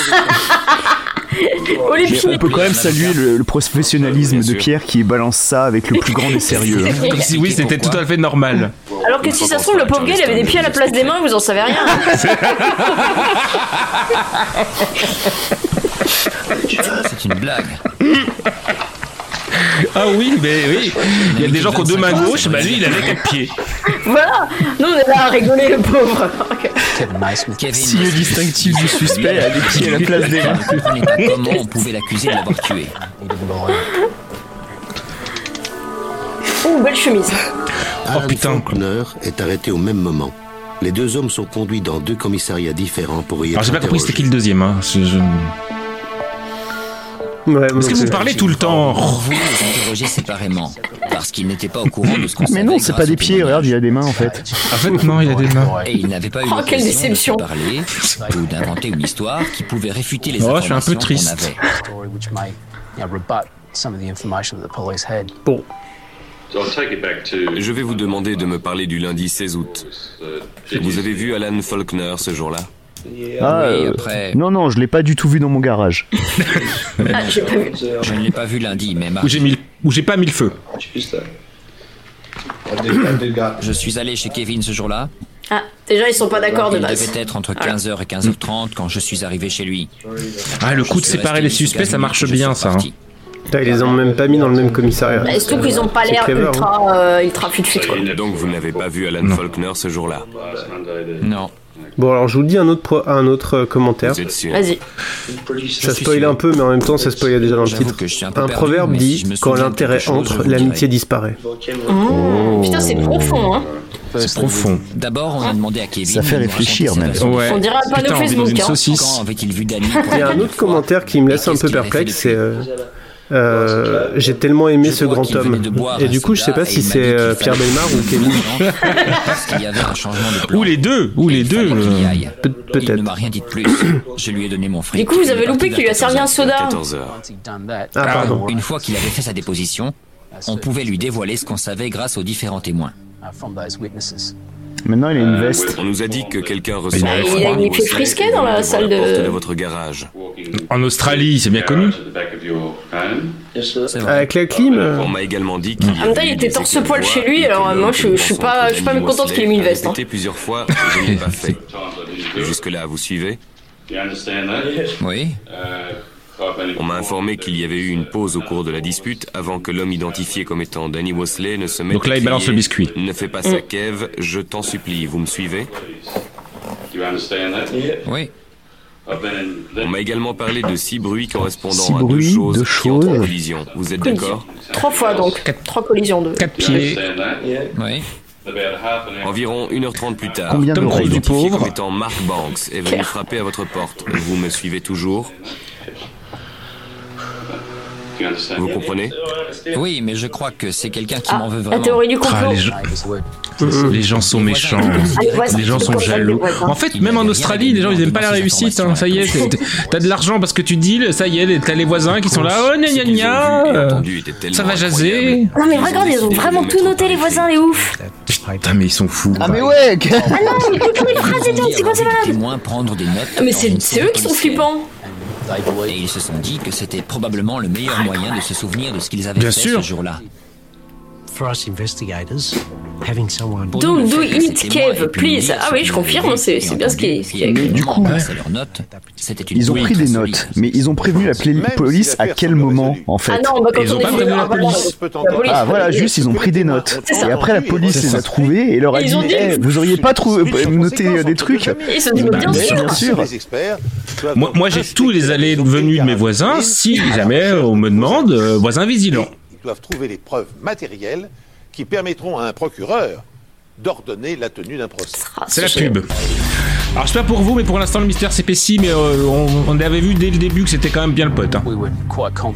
on peut quand même saluer le, le professionnalisme de Pierre qui balance ça avec le plus grand des sérieux. hein. Comme si oui, c'était tout à fait normal. Alors que si ça se trouve, le pauvre gars, il avait des pieds à la place des mains, vous en savez rien. C'est une blague. Ah oui, mais oui. Il y a des gens qui ont deux mains gauches, bah lui il avait quatre pieds. voilà, nous on est là à rigoler, le pauvre. Kevin Signe distinctif du suspect à des pieds à la place des mains. comment on pouvait l'accuser de l'avoir tué. Oh, belle chemise. Alan putain. Faulkner est arrêté au même moment. Les deux hommes sont conduits dans deux commissariats différents pour y Alors j'ai pas compris c'était qui le deuxième. Hein. Je- je- Ouais, Parce que vous parlez tout le temps. Voulait les interroger séparément, parce qu'ils n'étaient pas au courant de ce qu'on. Mais non, c'est pas des pieds, regarde, il a des mains en fait. En fait non, il a des mains. Et ils n'avaient pas eu Oh, quelle l'occasion de déception. se parler ou d'inventer une histoire qui pouvait réfuter les Oh, je suis un informations peu triste. Bon, Je vais vous demander de me parler du lundi 16 août. Vous avez vu Alan Faulkner ce jour-là? Ah, Oui, euh, après- Non, non, je l'ai pas du tout vu dans mon garage. Ah, vu. Je ne l'ai pas vu lundi, mais Où mardi. j'ai mis, où j'ai pas mis le feu. Je suis allé chez Kevin ce jour-là. Ah, déjà, ils sont pas d'accord de Il base. devait être entre 15h et 15h30 quand je suis arrivé chez lui. Ah le coup de Je séparer les suspects, ça marche je bien ça. hein. putain, ils les ont même pas mis dans le même commissariat. Bah, surtout qu'ils ont pas l'air clever, hein. ultra, euh, ultra fut-fut, quoi. Donc vous n'avez pas vu Alan Faulkner ce jour-là Non. Bon alors je vous dis un autre, pro- un autre euh, commentaire. Vas-y. Ça spoil un peu, mais en même temps ça spoilait déjà dans le titre. que je suis un peu Un perdu, proverbe si dit quand l'intérêt entre, l'amitié disparaît. Mmh. Putain, c'est profond, hein. C'est profond. D'abord, on a demandé à Kevin. Ça fait réfléchir, même. Ouais. On dirait un panneau Putain, Facebook, hein. saucisse. Quand avait-il vu Danny Il y a un autre commentaire qui me laisse un peu perplexe, c'est euh, euh, j'ai tellement aimé Je ce grand homme. Et du coup, je sais soda pas si c'est euh, Pierre Belmar ou Kevin. Parce qu'il y avait un changement de plan. Ou les deux, ou les deux. euh, Il ne Peut-être. m'a rien dit de plus. Je lui ai donné mon fric. Du coup, vous avez loupé qu'il lui a servi un 14 soda. 14 heures. Once he'd done that, Ah pardon. Une fois qu'il avait fait sa déposition, on pouvait lui dévoiler ce qu'on savait grâce aux différents témoins. Maintenant, il a une veste. On nous a dit que quelqu'un Bah, il a pied Wesley frisquet et dans la salle de- de votre garage. En Australie, c'est bien connu. Avec la clim, euh, On m'a également dit qu'il y En même temps, avait il était des torse-poil éclats chez lui, alors, moi, je- je suis pas- je suis pas mécontente qu'il ait mis une veste, hein. plusieurs fois, je l'ai pas fait. Jusque-là, vous suivez? Oui. On m'a informé qu'il y avait eu une pause au cours de la dispute avant que l'homme identifié comme étant Danny Wesley ne se mette Donc là, à il balance le biscuit. Ne fais pas ça, Kev, je t'en supplie, vous me suivez? Oui. On m'a également parlé de six bruits correspondant Six à bruits, deux choses deux qui entrent en choses. collision. Vous êtes d'accord? Trois fois, donc. Trois collisions de. Quatre pieds. Oui. Environ 1h30 plus tard, Combien Tom Cruise du identifié pauvre? comme étant Mark Banks est venu frapper à votre porte. Vous me suivez toujours? Vous comprenez Oui, mais je crois que c'est quelqu'un qui Ah, m'en veut la vraiment. théorie du complot. Ah, les, gens, les gens sont méchants. Ah, les gens sont jaloux. En fait, même en Australie, les gens ils aiment pas la réussite. hein. Ça y est, t'as de l'argent parce que tu deals. Ça y est, t'as les voisins qui sont là. Oh, gna gna gna. Ça va jaser. Non mais regarde, ils ont vraiment tout noté les voisins, les ouf. Putain, mais ils sont fous. Ah mais ouais Ah non, mais toutes les phrases tout, c'est quoi ces malades témoins prendre des notes. Ah, Mais c'est eux qui sont flippants. Et ils se sont dit que c'était probablement le meilleur moyen de se souvenir de ce qu'ils avaient Bien fait sûr. ce jour-là. For us investigators, having someone Pour Do, it, Kev, please. Ah oui, je confirme, c'est- bien ce qui est- ce qui est et écrit. Du coup, Ils ont pris des notes, mais ils ont prévenu la police à quel moment en fait Ah non, bah quand Ils on ont est pas venu prévenu la police. Ah voilà, juste ils ont pris des notes. Et après la police les a trouvés et leur a dit, Eh, vous auriez pas trouvé, noté euh, des trucs bien sûr. Moi, j'ai tous les allées et venues de mes voisins. Si jamais on me demande, euh, voisin vigilant. Doivent trouver les preuves matérielles qui permettront à un procureur d'ordonner la tenue d'un procès. Ah, C'est la pub. Alors je sais pas pour vous, mais pour l'instant le mystère s'épaissit, mais euh, on, on avait vu dès le début que c'était quand même bien le pote. hein.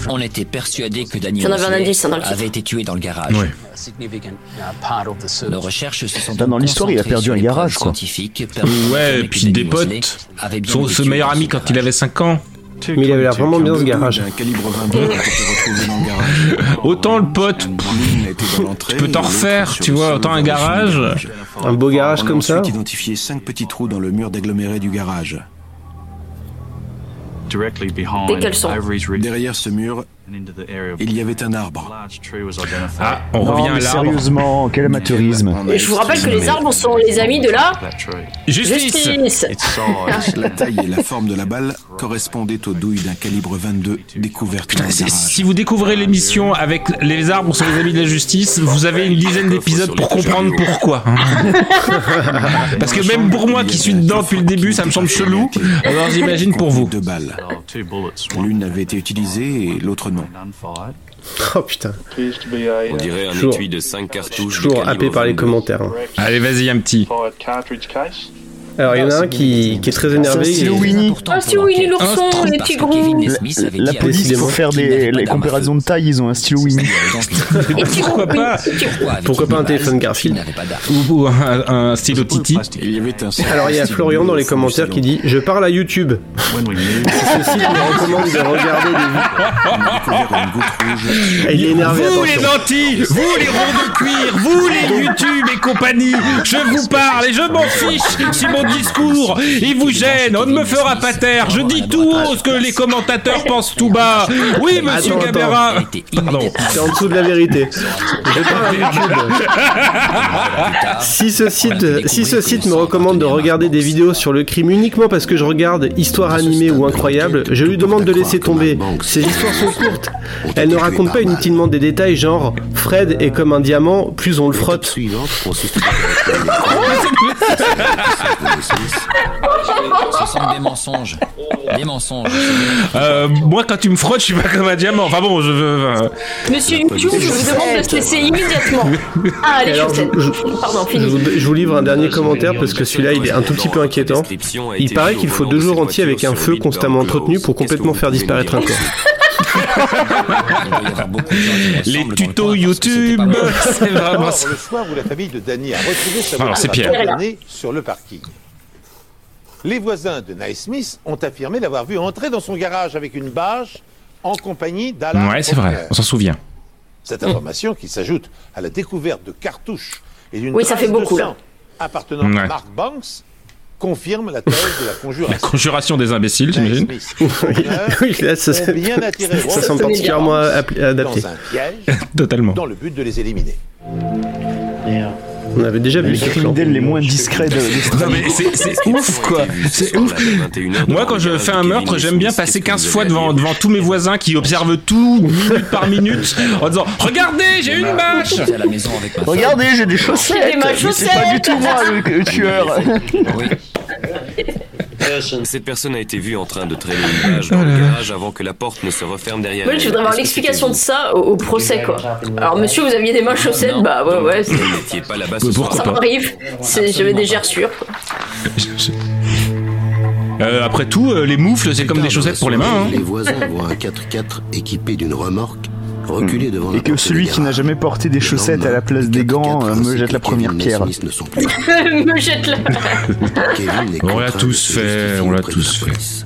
On était persuadé que Daniel J'en avais un Mosley indice, hein, dans le titre. avait été tué dans le garage. Ouais. Uh. Nos recherches se sont dans l'histoire, il a perdu un garage, quoi. Ouais, puis des potes. avait Son, meilleur ami quand il avait 5 ans. Mais il avait l'air vraiment bien ce garage. Un calibre 22 a été retrouvé dans le garage. Autant le pote, tu peux t'en refaire, tu vois, autant un garage. Un beau garage On a comme ça. ensuite identifié cinq petits trous dans le mur d'aggloméré du garage. Dès qu'elles sont. Derrière ce mur, il y avait un arbre. Ah, on Non, revient à l'arbre. sérieusement, quel amateurisme Et je vous rappelle que les arbres sont les amis de la Justice justice. La taille et la forme de la balle correspondaient aux douilles d'un calibre 22 découvertes dans le Si- vous découvrez l'émission avec les arbres sont les amis de la justice, vous avez une dizaine d'épisodes pour comprendre pourquoi. Parce que même pour moi qui suis dedans depuis le début, ça me semble chelou. Alors j'imagine pour vous. Deux balles. L'une avait été utilisée et l'autre Oh putain. On dirait un Toujours- étui de 5 cartouches. Toujours happé par les 22. commentaires. hein. Allez, vas-y, un petit. Alors il y en a un qui, qui est très C'est un énervé. stylo et- Winnie. Ah si Winnie l'ourson, les petits gros. La police, pour faire des, les comparaisons de taille, ils ont un stylo Winnie. Pourquoi pas Pourquoi pas un téléphone Garfield Ou, un, un stylo Titi. Alors il y a Florian dans les commentaires qui dit Je parle à YouTube. Ce site me recommande de regarder des vidéos. Et il est énervé, Vous les lentilles, vous les ronds de cuir, vous les YouTube et compagnie, je vous parle et je m'en fiche si mon discours il vous gêne, on ne me fera pas taire, je dis tout haut ce que les commentateurs pensent tout bas. Oui, monsieur Gabera. Pardon. C'est en dessous de la vérité. Je parle. Si ce site, si ce site me recommande de regarder des vidéos sur le crime uniquement parce que je regarde histoire animée ou incroyable, je lui demande de laisser tomber. Ces histoires sont courtes. Elles ne racontent pas inutilement des détails genre Fred est comme un diamant, plus on le frotte. Ce sont des mensonges. Des mensonges. Euh, moi quand tu me frottes, je suis pas comme un diamant. Enfin bon, je veux. euh, Monsieur YouTube, je vous demande de se laisser immédiatement. Ah, les Alors, je- je- Pardon, Je vous, je vous livre un dernier commentaire parce que celui-là il est un tout petit peu inquiétant. Il paraît qu'il faut deux jours entiers avec un feu constamment entretenu pour complètement faire disparaître un corps. Les tutos YouTube, c'est vraiment ça. le soir où la famille de Danny a retrouvé sa Alors, c'est voiture sur le parking. Les voisins de Naismith ont affirmé l'avoir vu entrer dans son garage avec une bâche en compagnie d'Alan Ouais, c'est vrai, on s'en souvient. Cette information, qui s'ajoute à la découverte de cartouches et d'une Oui, ça trace fait beaucoup, de là. sang appartenant Ouais. à Mark Banks, confirme la thèse de la La conjuration. des imbéciles, j'imagine. Oui, là, ça, bien attiré ça Robert semble particulièrement adapté. dans un piège Totalement. dans le but de les éliminer. On avait déjà vu Les ce plan. criminels les moins discrets de Non mais c'est ouf quoi. C'est ouf. Moi quand je fais un meurtre, j'aime bien passer 15 fois devant, devant tous mes voisins qui observent tout minute par minute en disant Regardez, j'ai une bâche. Regardez, j'ai des chaussettes J'ai des mais C'est pas du tout moi le, le tueur Oui. Cette personne a été vue en train de traîner une bâche dans le garage avant que la porte ne se referme derrière elle. je voudrais avoir l'explication de ça au, au procès, quoi. Alors, monsieur, vous aviez des mains chaussettes Bah ouais, ouais, vous n'étiez pas là-bas ce soir. ça m'arrive. J'avais des gerçures. Euh, après tout, euh, les moufles, c'est comme des chaussettes pour les mains. Hein. Les voisins voient un 4x4 équipé d'une remorque reculer devant la Et que celui qui n'a jamais porté des chaussettes à la place des gants euh, me jette la première pierre. Me jette la. On l'a tous fait, on l'a tous fait.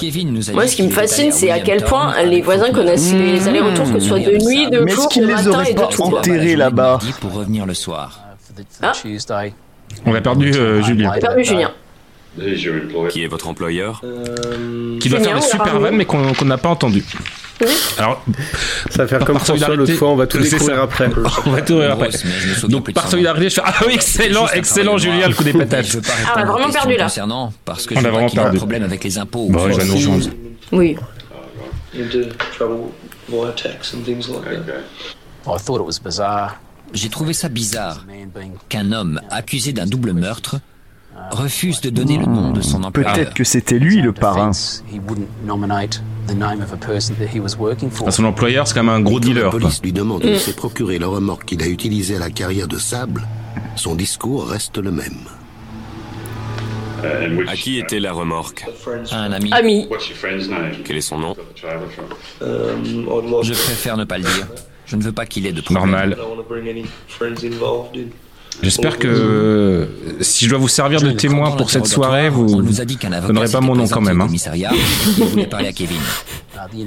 Kevin nous a Moi, ce qui me fascine, c'est à quel point les voisins connaissent les allers-retours, que ce soit de nuit, de Mais est-ce jour, de les matin et de pas tout. enterrés là-bas. Ah. On a perdu euh, Julien. J'ai perdu Julien. Qui est votre employeur Qui doit faire des super vannes, mais qu'on qu'on n'a pas entendu. Alors, Ça va faire par comme François l'autre fois, on va tout découvrir après. On va tout découvrir après. Je Donc par solidarité, je fais ah oui excellent, excellent Julien le coup des patates. Je Ah, on a vraiment perdu, là. Concernant, parce que On je a vraiment ait un perdu. problème avec les impôts. Bon, il va nous changer. Oui. Oh, I thought it was bizarre. J'ai trouvé ça bizarre qu'un homme accusé d'un double meurtre refuse de donner le nom de son employeur. Peut-être que c'était lui le parrain. Ah, Son employeur, c'est quand même un gros Quand dealer. la police lui demande il s'est procuré le remorque qu'il a utilisé à la carrière de sable, son discours reste le même. À qui était la remorque Un ami. Ami. Quel est son nom? Je préfère ne pas le dire. Je ne veux pas qu'il ait de problème. Normal. J'espère que si je dois vous servir de témoin pour cette soirée, vous avocat donnerez pas mon nom quand même. hein. parler à Kevin.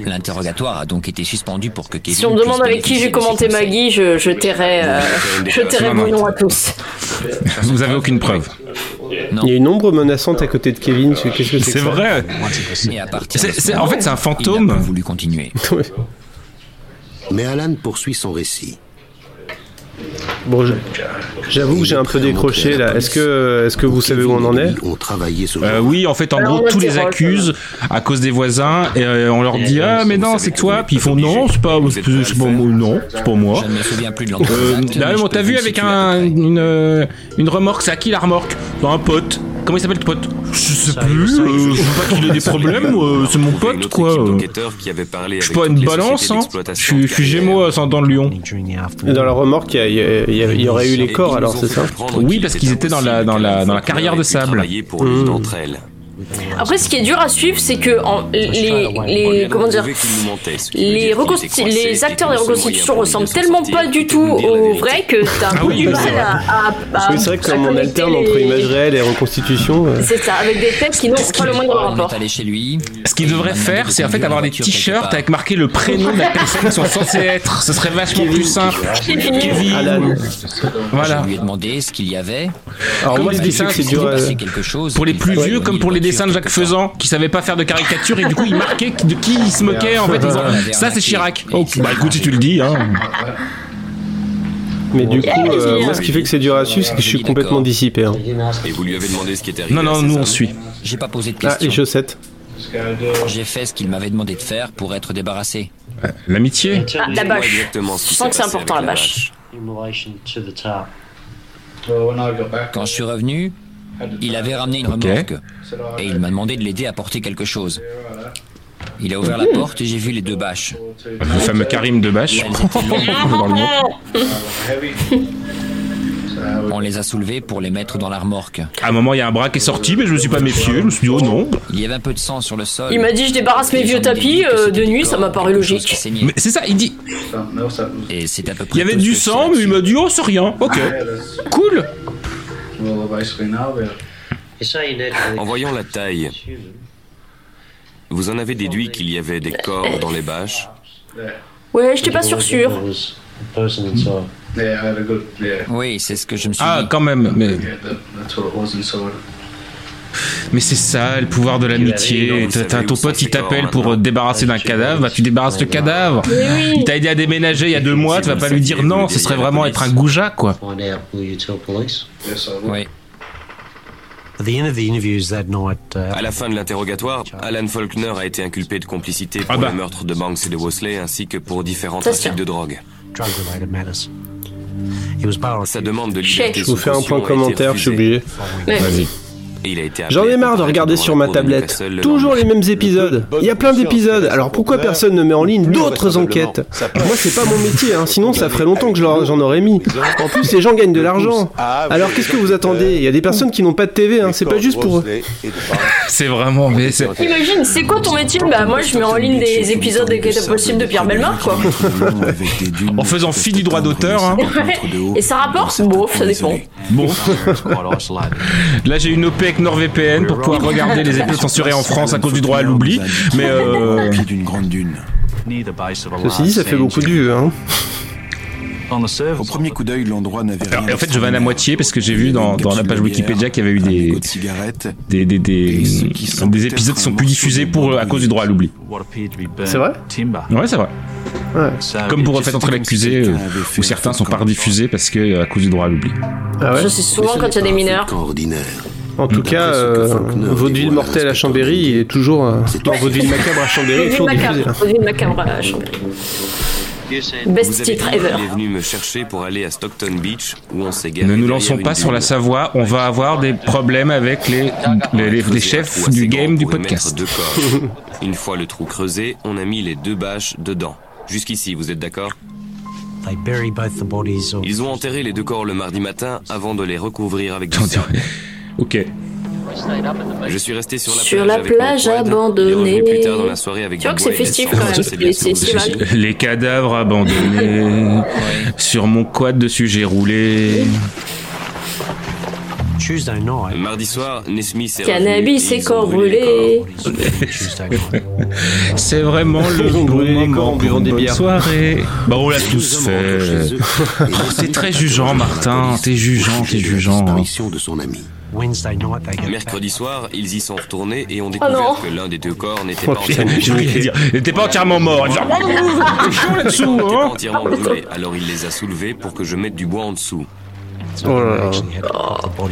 L'interrogatoire a donc été suspendu pour que Kevin. Si on me demande avec qui j'ai commenté. Maggie, je, je tairai, euh, je tairai non. noms à tous. Vous avez aucune preuve. Non. Il y a une ombre menaçante à côté de Kevin. Qu'est-ce que c'est vrai. C'est- en fait, c'est un fantôme. voulu continuer. Mais Alan poursuit son récit. Bon, je- j'avoue que j'ai un peu décroché là. Est-ce que, est-ce que vous savez où on en est ont travaillé ce Euh, oui, en fait, en Alors, gros, on tous les accusent à cause des voisins et euh, on leur dit ah mais non c'est toi puis ils font non c'est pas c'est pas moi non c'est pas moi. Je ne me souviens plus de Euh, l'entreprise. là, on t'a vu avec un, une, euh, une remorque, c'est à qui la remorque? Un pote. Comment il s'appelle ton pote Je sais plus, euh, je veux pas qu'il ait des problèmes, euh, c'est mon pote quoi. euh. d'enquêteurs qui avait parlé Je suis pas une balance, hein. Je suis- je suis. Gémeaux dans le lion. Et dans la remorque, il y, a- il y a- il y a- il y aurait eu les corps alors, c'est ça Oui, parce qu'ils étaient dans la- dans la- dans la carrière de sable. pour Mmh. d'entre elles. Après, ce qui est dur à suivre, c'est que en- les, les, comment dire, les, acteurs des reconstitutions ressemblent tellement pas du tout aux vrais que t'as un Ah peu oui, du oui, mal vrai. à, à, à- Oui, c'est vrai que comme on alterne les- entre images réelles et reconstitution. euh, C'est ça, avec des têtes qui n'ont pas le moindre rapport. Ce qu'ils devraient faire, c'est en fait avoir des t-shirts avec marqué le prénom de la personne qu'ils sont censés être. Ce serait vachement plus simple. Kevin. Voilà. Je lui ai demandé ce qu'il y avait. Alors moi, les dessins, c'est dur. C'est euh, quelque chose. Pour les plus vieux, comme pour les dessins de Jacques. Faisan, qui savait pas faire de caricature et du coup il marquait de qui il se moquait en fait. en disant, ça c'est Chirac. Oh, bah écoute si tu le dis. Hein. Mais du coup, euh, moi, ce qui fait que c'est dur à suivre, c'est que je suis complètement dissipé. hein. Et vous lui avez demandé ce qui était arrivé Non non, nous on suit. J'ai pas posé de Ah, les questions. chaussettes. J'ai fait ce qu'il m'avait demandé de faire pour être débarrassé. L'amitié. Ah, la bâche. Je sens que c'est important la bâche. Quand je suis revenu, il avait ramené une remorque et il m'a demandé de l'aider à porter quelque chose. Il a ouvert la porte et j'ai vu les deux bâches. Le fameux Karim de Bâche. Dans le nom. On les a soulevés pour les mettre dans la remorque. À un moment, il y a un bras qui est sorti, mais je me suis pas méfié. Je me suis dit, oh non. Il y avait un peu de sang sur le sol. Il m'a dit je débarrasse mes vieux tapis euh, de nuit, ça m'a paru logique. Mais c'est ça, il dit. Et c'est à peu près Il y avait du sang, mais il m'a dit, oh, c'est rien. Ok. Cool. En voyant la taille, vous en avez déduit qu'il y avait des corps dans les bâches Ouais, j'étais pas sûr sûr. Oui, c'est ce que je me suis Ah, dit. quand même. Mais, mais c'est ça, le pouvoir de l'amitié. T'as- ton pote, il t'appelle pour euh, te débarrasser d'un cadavre. Bah, tu débarrasses le cadavre. Il t'a aidé à déménager il y a deux mois. Tu vas pas lui dire non. Ce serait vraiment être un goujat, quoi. Oui. À la fin de l'interrogatoire, Alan Faulkner a été inculpé de complicité pour Ah bah. le meurtre de Banks et de Wosley ainsi que pour différents trafics de drogue. Sa demande de Chef. liberté Je vous fais un point commentaire, je suis refusée. obligé. Ouais. Vas-y. J'en ai marre de regarder sur ma tablette. Toujours les mêmes épisodes. Il y a plein d'épisodes. Alors pourquoi personne ne met en ligne d'autres enquêtes Moi, c'est pas mon métier, hein. sinon ça ferait longtemps que j'en aurais mis. En plus, les gens gagnent de l'argent. Alors qu'est-ce que vous attendez Il y a des personnes qui n'ont pas de TV, hein. c'est pas juste pour eux. C'est vraiment. Mais c'est- Imagine, c'est quoi ton métier Bah moi je mets en ligne des épisodes des Quêtes Impossibles de Pierre Belmar quoi. en faisant fi du droit d'auteur. hein. Et ça rapporte Bon, ça dépend. Bon. Là, j'ai une OP avec NordVPN pour pouvoir regarder les épisodes censurés en France à cause du droit à l'oubli. Mais euh, d'une grande dune. Ceci dit, ça fait beaucoup de vues. Hein. Au premier coup d'œil, l'endroit n'avait rien. en fait, je vanne à moitié parce que j'ai vu dans, dans la page Wikipédia qu'il y avait eu des, des, des, des, des épisodes qui sont plus diffusés pour, à cause du droit à l'oubli. C'est vrai? Ouais, c'est vrai. Comme pour Refait entrer l'accusé, euh, où certains sont pas rediffusés parce que euh, à cause du droit à l'oubli. Ah ouais? Ça c'est souvent quand il y a des mineurs. En tout cas, euh, Vaudeville mortel à Chambéry est toujours. euh, non, Vaudeville macabre à Chambéry est toujours diffusé. Vaudeville macabre à Chambéry. Best titre dit qu'il ever. est venu me chercher pour aller à Stockton Beach, où on s'est garé Ne nous lançons pas sur la Savoie, on va avoir des problèmes avec les, les, les- les chefs du game du podcast. Une fois le trou creusé, on a mis les deux bâches dedans. Jusqu'ici, vous êtes d'accord? Ils ont enterré les deux corps le mardi matin avant de les recouvrir avec du sable. Ok. Je suis resté sur la Sur plage, la abandonnée. plus tard dans la soirée avec Tu vois que c'est festif quand même, C'est c'est- c'est Les cadavres abandonnés. Sur mon quad dessus, j'ai roulé. Mardi soir, Nesmith est Cannabis et corps brûlés. C'est vraiment le bon moment pour des bonne bières. soirée. Bah on l'a tous fait. T'es très jugeant, Martin. T'es jugeant, t'es jugeant. hein. de son ami. Mercredi soir, ils y sont retournés et ont Oh découvert que l'un des deux corps n'était Oh, pas entièrement je voulais dire, il était pas entièrement mort. Ah, chaud là-dessous, n'était pas hein. entièrement brûlé, alors il les a soulevés pour que je mette du bois en dessous. Oh là là.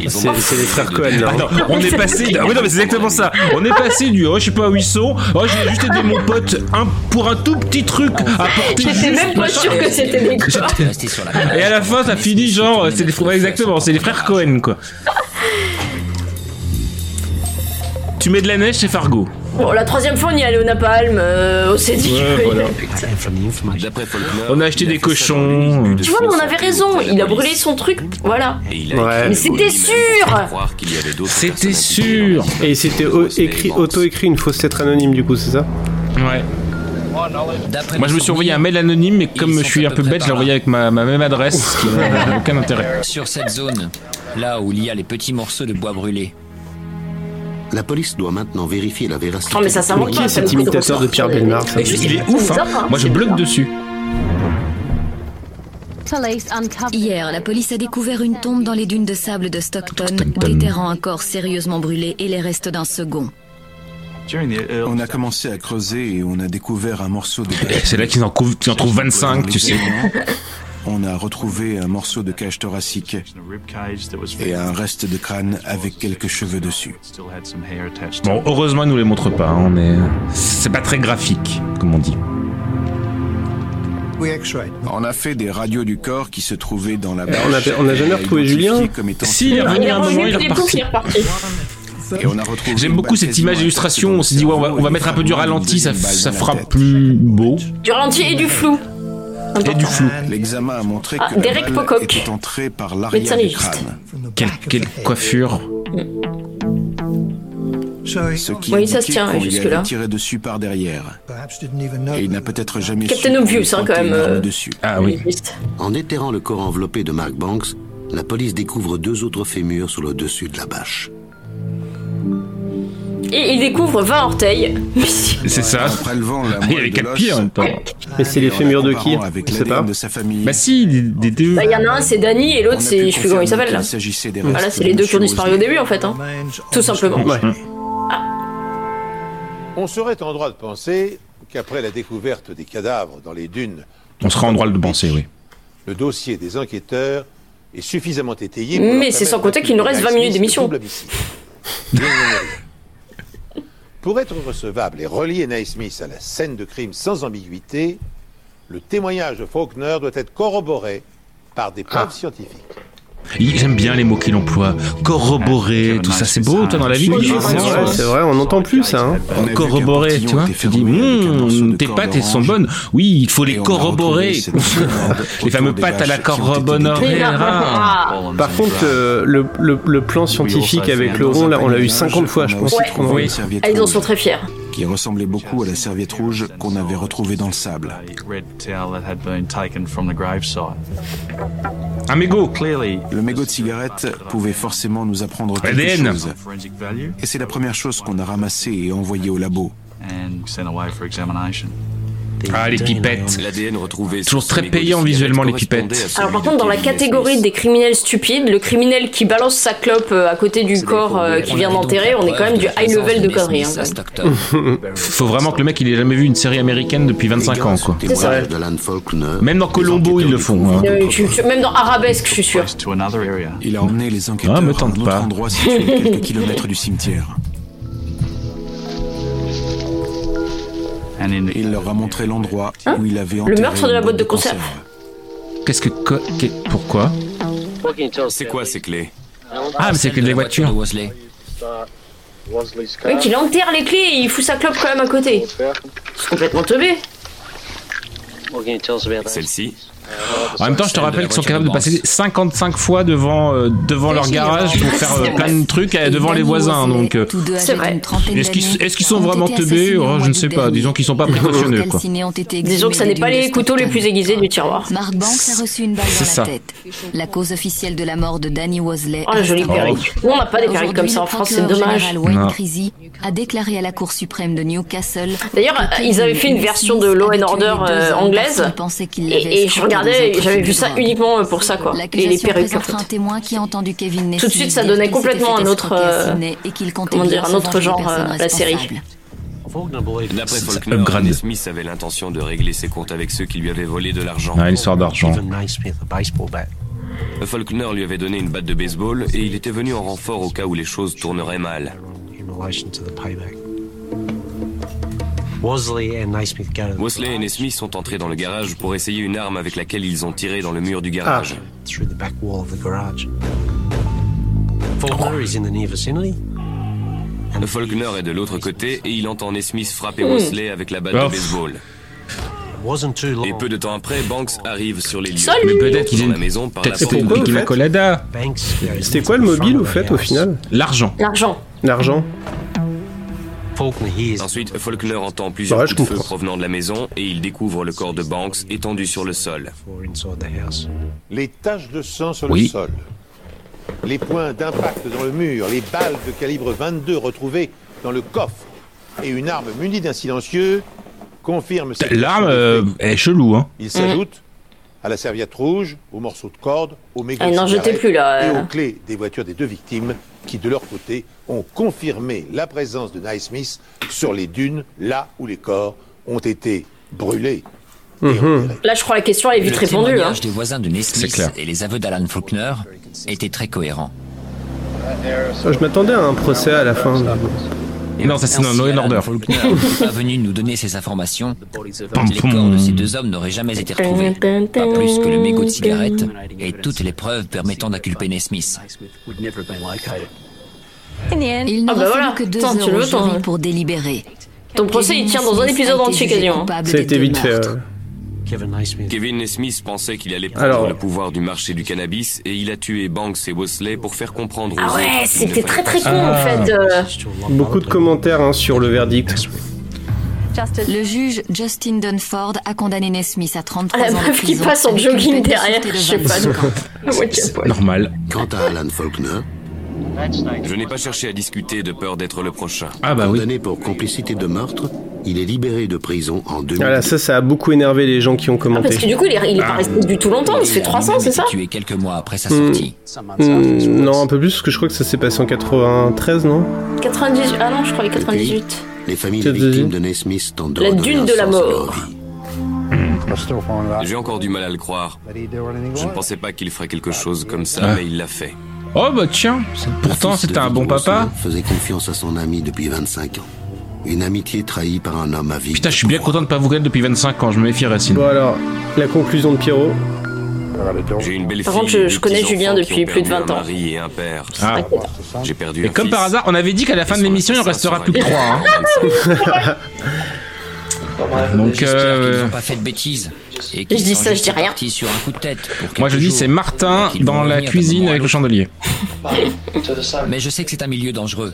C'est les frères Cohen là. Attends, on est passé. Ah oui, non, mais c'est exactement ça. On est passé du. Oh, je sais pas où ils sont. Oh, j'ai juste aidé mon pote un, pour un tout petit truc à porter. J'étais même pas sûr que c'était des corps. Et à la fin, ça finit genre. C'est des frères. Exactement, c'est les frères Cohen, quoi. Tu mets de la neige, c'est Fargo. Bon, la troisième fois on y allait au napalm, euh, au Cédic. Ouais, voilà. D'après Faulkner, On a acheté il des cochons. de Tu vois, mais on avait raison, il a brûlé son truc, voilà. Ouais. écrit Mais c'était sûr C'était sûr. Et c'était au- écrit, auto-écrit une fausse lettre anonyme du coup, c'est ça Ouais. Moi, je me suis envoyé un mail anonyme, mais comme je suis un peu bête, je l'ai envoyé avec ma, ma même adresse, ce qui n'a aucun intérêt. Sur cette zone, là où il y a les petits morceaux de bois brûlés. La police doit maintenant vérifier la véracité. Oh, mais ça s'invente Qui pas, est ça cet imitateur de Pierre ça Il est ouf, hein. Moi, je bloque dessus. Hier, la police a découvert une tombe dans les dunes de sable de Stockton, déterrant un corps sérieusement brûlé et les restes d'un second. On a commencé à creuser et on a découvert un morceau de. C'est là qu'ils en, en trouvent 25, tu sais. On a retrouvé un morceau de cage thoracique et un reste de crâne avec quelques cheveux dessus. Bon, heureusement, ils nous les montrent pas, hein, mais c'est pas très graphique, comme on dit. On a fait des radios du corps qui se trouvaient dans la on a- on a jamais retrouvé Julien Si, il est revenu à un moment, il est reparti. Et on a retrouvé J'aime beaucoup cette image d'illustration. On s'est dit, ouais, on va, on va mettre un peu du ralenti, ça, ça fera plus beau. Du ralenti et du flou. Et du flou. L'examen a montré Ah, que la Derek balle Pocock. était entrée par Médecin l'arrière du légiste. crâne. Quelle, quelle coiffure. Ce qui Oui, ça se tient, jusque-là. tiré dessus par derrière. Et il n'a peut-être jamais Captain Obvious, hein, quand même, euh. dessus. Ah oui. En déterrant le corps enveloppé de Mark Banks, la police découvre deux autres fémurs sur le dessus de la bâche. Et il découvre 20 orteils. C'est ça. En prélevant la Il y avait de 4 l'os, pieds en même temps. Et c'est fémurs de qui Je sais pas. de sa famille. Bah si, des, des deux. Bah, il y en a un, c'est Danny, et l'autre, c'est. Je sais plus comment il s'appelle là. Voilà, c'est les de deux qui ont disparu au début en fait. Hein. Tout simplement. Ouais. On serait en droit de penser qu'après la découverte des cadavres dans les dunes, On sera en droit de le penser, oui. le dossier des enquêteurs est suffisamment étayé. Mais c'est sans compter qu'il nous reste 20 minutes d'émission. Smith de double homicide. Il n'y en a rien. Pour être recevable et relier Naismith à la scène de crime sans ambiguïté, le témoignage de Faulkner doit être corroboré par des preuves Ah. scientifiques. J'aime bien les mots qu'il emploie. Corroborer, tout ça, c'est beau, toi, dans la vie. Oui, c'est vrai, c'est vrai, on n'entend plus ça. Hein. Corroborer, tu vois. Tu dis, hum, tes pâtes, elles sont bonnes. Oui, il faut les corroborer. les fameux pâtes à la carbonara. Par contre, euh, le, le, le plan scientifique avec le rond, là, on l'a eu 50 fois, je pense. Ouais. Oui. Ah, ils en sont très fiers. Qui ressemblait beaucoup à la serviette rouge qu'on avait retrouvée dans le sable. Un mégot. Le mégot de cigarette pouvait forcément nous apprendre quelque ADN. chose. Et c'est la première chose qu'on a ramassée et envoyée au labo. Ah, les pipettes. L'ADN retrouvé Toujours très payant visuellement, les pipettes. Alors par contre, dans la catégorie des criminels stupides, le criminel qui balance sa clope euh, à côté du corps euh, qui vient d'enterrer, on est quand même du high level de conneries. hein. Faut vraiment que le mec il ait jamais vu une série américaine depuis 25 ans quoi. Ça. Même dans Colombo ils le font. hein. Euh, même dans Arabesque, je suis sûr. Il a emmené les enquêteurs Ah, me à tente un autre pas. endroit situé quelques kilomètres du cimetière. Il leur a montré l'endroit où il avait enterré Hein Le meurtre de la boîte de conserve. Qu'est-ce que pourquoi C'est quoi ces clés Ah mais c'est que des voitures. Wesley. Oui, qu'il enterre les clés et il fout sa clope quand même à côté. C'est complètement teubé. Celle-ci En même temps, je te rappelle qu'ils sont capables de passer 55 fois devant, euh, devant leur garage pour faire euh, plein de trucs euh, devant les voisins. Donc, euh, C'est vrai. est-ce qu'ils est-ce qu'ils sont vraiment teubés Oh, Je ne sais pas. Disons qu'ils sont pas précautionneux. Quoi. Disons que ça n'est pas les couteaux les plus aiguisés du tiroir. Mark Banks a reçu une balle C'est dans ça. la tête. La cause officielle de la mort de Danny Wosley. Oh, la jolie perruque. On n'a pas des perruques comme ça en France, c'est dommage. A déclaré à la Cour suprême de Newcastle. D'ailleurs, ils avaient fait une version de Law and Order, euh, anglaise. Et, je escroqué regardais, j'avais vu ça uniquement pour ça, quoi. Et les perruques, en présentera un fait. témoin qui a entendu Kevin Tout de suite, ça donnait complètement fait un autre, à euh, comment dire, un autre genre, personnes euh, la série. D'après C'est Faulkner, upgrade. Smith avait l'intention de régler ses comptes avec ceux qui lui avaient volé de l'argent. Ah, une histoire d'argent. Faulkner lui avait donné une batte de baseball et il était venu en renfort au cas où les choses tourneraient mal. Mosley et Nesmith sont entrés dans le garage pour essayer une arme avec laquelle ils ont tiré dans le mur du garage. Faulkner est de l'autre côté et il entend Nesmith frapper Hmm. Mosley avec la batte Oh. de baseball. Et peu de temps après, Banks arrive sur les lieux. Salut Mais peut-être qu'ils Dans ont la maison par la. C'était quoi le mobile au fait au final? L'argent. L'argent. L'argent Ensuite, Faulkner entend plusieurs Ouais, je coups de feu provenant de la maison et il découvre le corps de Banks étendu sur le sol. Les taches de sang sur Oui. le sol, les points d'impact dans le mur, les balles de calibre 22 retrouvées dans le coffre et une arme munie d'un silencieux confirment cette L'arme euh, est chelou, hein. Il s'ajoute à la serviette rouge, aux morceaux de corde, aux mégots Ah, de plus, là, et euh. aux clés des voitures des deux victimes qui, de leur côté, ont confirmé la présence de Naismith sur les dunes, là où les corps ont été brûlés. enterrés. Là, je crois que la question est vite Le répondue. Hein. témoignage des voisins de clair. et les aveux d'Alan Faulkner étaient très cohérents. Oh, Je m'attendais à un procès à la fin. Non, ça c'est dans n'était pas venu nous donner ces informations, les pom. corps de ces deux hommes n'auraient jamais été retrouvés. Pas plus que le mégot de cigarette et toutes les preuves permettant d'inculper Nesmith. Il Ah n'aura bah fallu voilà. que deux tu heures le jury pour délibérer. Ton procès, il tient dans un épisode entier quasiment. coupable Ça a des été deux vite fait. Kevin Nesmith pensait qu'il allait prendre Alors- le pouvoir du marché du cannabis et il a tué Banks et Wesley pour faire comprendre aux Ah autres ouais, c'était très très con en fait. euh. Beaucoup de commentaires hein, sur le verdict. Le juge Justin Dunford a condamné Nesmith à 33 Ah, la ans de meuf qui prison passe en jogging derrière, je sais pas. 25 ans. Ouais, Normal. Quant à Alan Faulkner, Je n'ai pas cherché à discuter de peur d'être le prochain. Ah bah oui. condamné pour complicité de meurtre, il est libéré de prison en 2000. Voilà, ça, ça a beaucoup énervé les gens qui ont Ah, parce que commenté. du coup, il est, il est pas Ah. resté du tout longtemps, ça fait 300, c'est ça tué quelques mois après sa Hmm. sortie. Hmm, non, un peu plus, parce que je crois que ça s'est passé en 93, non 98. Ah non, je croyais 98. Les familles de- victimes de Naismith tentent de La dune un de la mort. J'ai encore du mal à le croire. Je ne pensais pas qu'il ferait quelque chose comme ça, Ah. mais il l'a fait. Oh bah tiens, pourtant c'était un bon papa. Faisait confiance à son ami depuis 25 ans. Une amitié trahie par un homme avide. Putain, je suis bien content de pas vous connaître depuis 25 ans, je me méfierais sinon. Bon alors, la conclusion de Pierrot. J'ai une belle Par contre, je- connais Julien depuis plus de perdu 20 un ans. mari et un père. Ah. J'ai perdu Et un comme fils. par hasard, on avait dit qu'à la fin de l'émission, il en restera plus que 3. Hein. Donc, euh, qu'ils n'ont pas fait de bêtises. Et Je dis ça, je dis rien. sur un coup de tête. pour moi je dis c'est Martin dans la cuisine avec le chandelier. Mais je sais que c'est un milieu dangereux.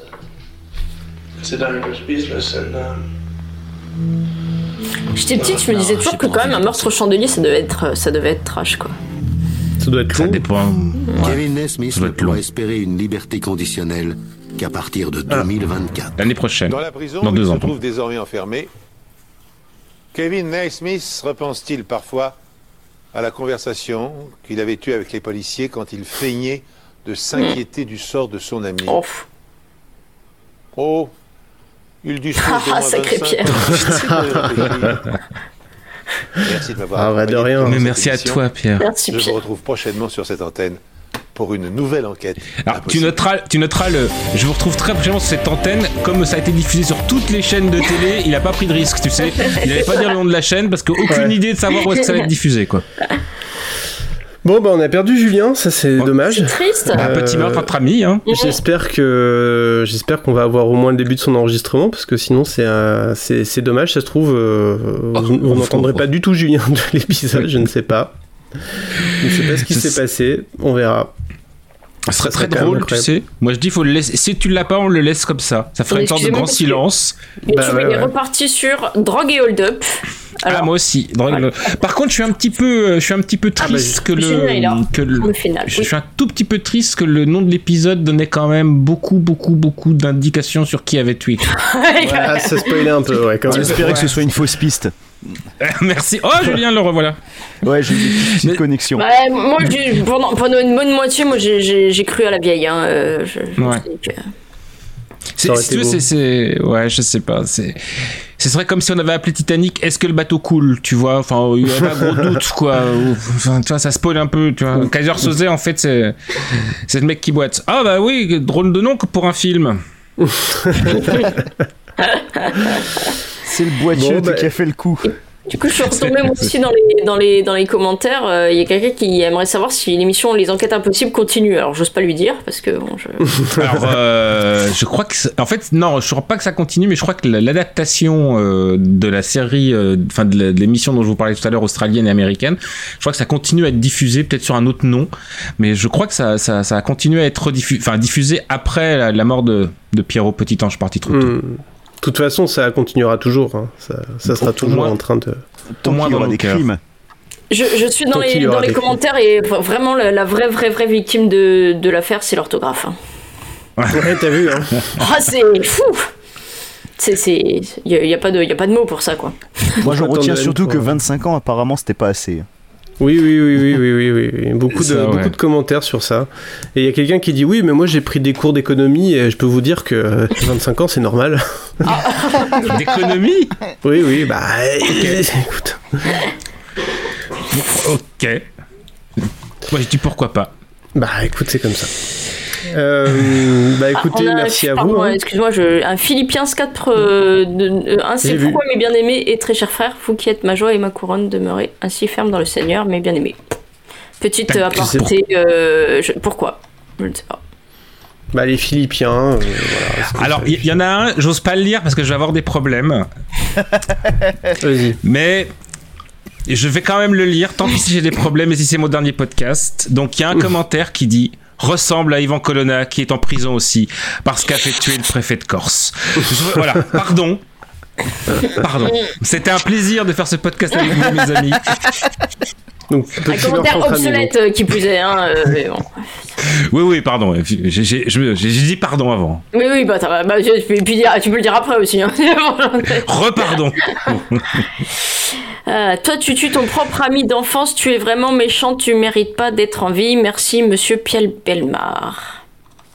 J'étais petite, je me disais toujours que quand même un meurtre au chandelier, ça devait être, ça devait être trash quoi. Ça doit être Ça dépend. Kevin Nesmith ne long. pourra espérer une liberté conditionnelle qu'à partir de Ah. 2024. L'année prochaine. Dans la prison, Dans deux il ans. se trouve désormais enfermé, Kevin Naismith repense-t-il parfois à la conversation qu'il avait eue avec les policiers quand il feignait de s'inquiéter du sort de son ami? Oh, Oh, il de Ah, sacré 25 Pierre. Merci de m'avoir Ah, bah, de rien. Mais merci à toi, Pierre. Merci Je Pierre. vous retrouve prochainement sur cette antenne pour une nouvelle enquête. Alors, tu noteras, tu noteras le. Je vous retrouve très prochainement sur cette antenne. Comme ça a été diffusé sur toutes les chaînes de télé, il a pas pris de risque, tu sais. Il allait pas dire le nom de la chaîne parce qu'aucune idée de savoir où est-ce que ça va être diffusé, quoi. Bon, bah on a perdu Julien, ça c'est dommage. C'est triste. Un petit meurtre entre amis, hein. J'espère que j'espère qu'on va avoir au moins le début de son enregistrement parce que sinon c'est euh, c'est c'est dommage. Ça se trouve euh, vous, vous n'entendrez pas du tout Julien de l'épisode, je ne sais pas. Je ne sais pas ce qui s'est passé, on verra. Ce serait très drôle, tu sais. Moi, je dis, faut le laisser. Si tu l'as pas, on le laisse comme ça. Ça ferait une sorte de grand parce que- silence. Mais Bah tu ouais, il est ouais. reparti sur drogue et hold-up. ah, moi aussi. Par contre, je suis un petit peu, je suis un petit peu bah, triste que le, que le, Le final, je oui. suis un tout petit peu triste que le nom de l'épisode donnait quand même beaucoup, beaucoup, beaucoup d'indications sur qui avait tué. Ah, ça spoilait un peu, ouais, quand même. J'espérais que ce soit une fausse piste. Merci. Oh, Julien, le revoilà. Ouais, j'ai une petite connexion. Moi, pendant, pendant une bonne moitié, moi, j'ai- j'ai j'ai cru à la vieille. Hein. euh, je- je Ouais. que- C'est, si c'est, c'est- ouais, je sais pas. C'est, ce serait comme si on avait appelé Titanic. Est-ce que le bateau coule, tu vois? Enfin, il y a pas gros doute, quoi. Enfin, tu vois, ça spoil un peu, tu vois. Kaiser Soze, en fait, c'est, c'est le mec qui boite. Ah bah oui, drôle de nom que pour un film. C'est le boiteux Bon, bah- qui a fait le coup. Du coup, je suis retombée moi aussi dans les, dans les, dans les commentaires. euh, Il y a quelqu'un qui aimerait savoir si l'émission Les Enquêtes Impossibles continue. Alors, j'ose pas lui dire parce que bon, je. Alors, euh, je crois que, en fait, non, je crois pas que ça continue, mais je crois que la- l'adaptation euh, de la série, enfin de l'émission dont je vous parlais tout à l'heure, australienne et américaine, je crois que ça continue à être diffusé, peut-être sur un autre nom, mais je crois que ça, ça, ça a continué à être diffusé, enfin diffusé après la, la mort de, de Pierrot Petit Ange parti trop tôt. Hmm. De toute façon, ça continuera toujours. hein. Ça, ça sera toujours moins- en train de. Tant moins dans des cœurs. crimes. Je, je suis dans Tant les, dans commentaires et vraiment la, la vraie, vraie, vraie victime de, de l'affaire, c'est l'orthographe. hein. Ouais, t'as vu, hein Ah, c'est fou C'est. c'est- Il n'y a, y a, pas de- il y a pas de mots pour ça, quoi. Moi, Attends, retiens surtout que quoi. 25 ans, apparemment, c'était pas assez. Oui, oui, oui, oui, oui, oui, oui, oui. Beaucoup, de, ouais. beaucoup de commentaires sur ça. Et il y a quelqu'un qui dit oui, mais moi j'ai pris des cours d'économie et je peux vous dire que euh, 25 ans c'est normal. D'économie? Oui, oui, bah écoute. Ok. Moi, je dis pourquoi pas. Bah écoute, c'est comme ça. Euh, bah écoutez, Ah, on a- merci à vous. hein. Excuse-moi, je- un Philippien 4, euh, de- euh, J'ai vu. pourquoi mes bien-aimés et très chers frères, vous qui êtes ma joie et ma couronne, demeurez ainsi ferme dans le Seigneur, mes bien-aimés. Petite euh, aparté, euh, je- pourquoi? Je ne sais pas. Bah les Philippiens, euh, voilà. c'est Alors, il y, y en a un, j'ose pas le lire parce que je vais avoir des problèmes. Vas-y. Mais je vais quand même le lire, tant pis si j'ai des problèmes et si c'est mon dernier podcast. Donc il y a un commentaire qui dit ressemble à Ivan Colonna qui est en prison aussi parce qu'a fait tuer le préfet de Corse. Voilà, pardon. Pardon. C'était un plaisir de faire ce podcast avec vous, mes amis. Donc, Un commentaire obsolète euh, qui plus est, hein, euh, mais bon. Oui, oui, pardon. J'ai j'ai- je- j'ai dit pardon avant. Oui, oui, bah, bah, tu, peux, puis dire- tu peux le dire après aussi. Hein. Repardon. Euh, toi, tu tues ton propre ami d'enfance, tu es vraiment méchant, tu mérites pas d'être en vie. Merci, monsieur Piel Belmar.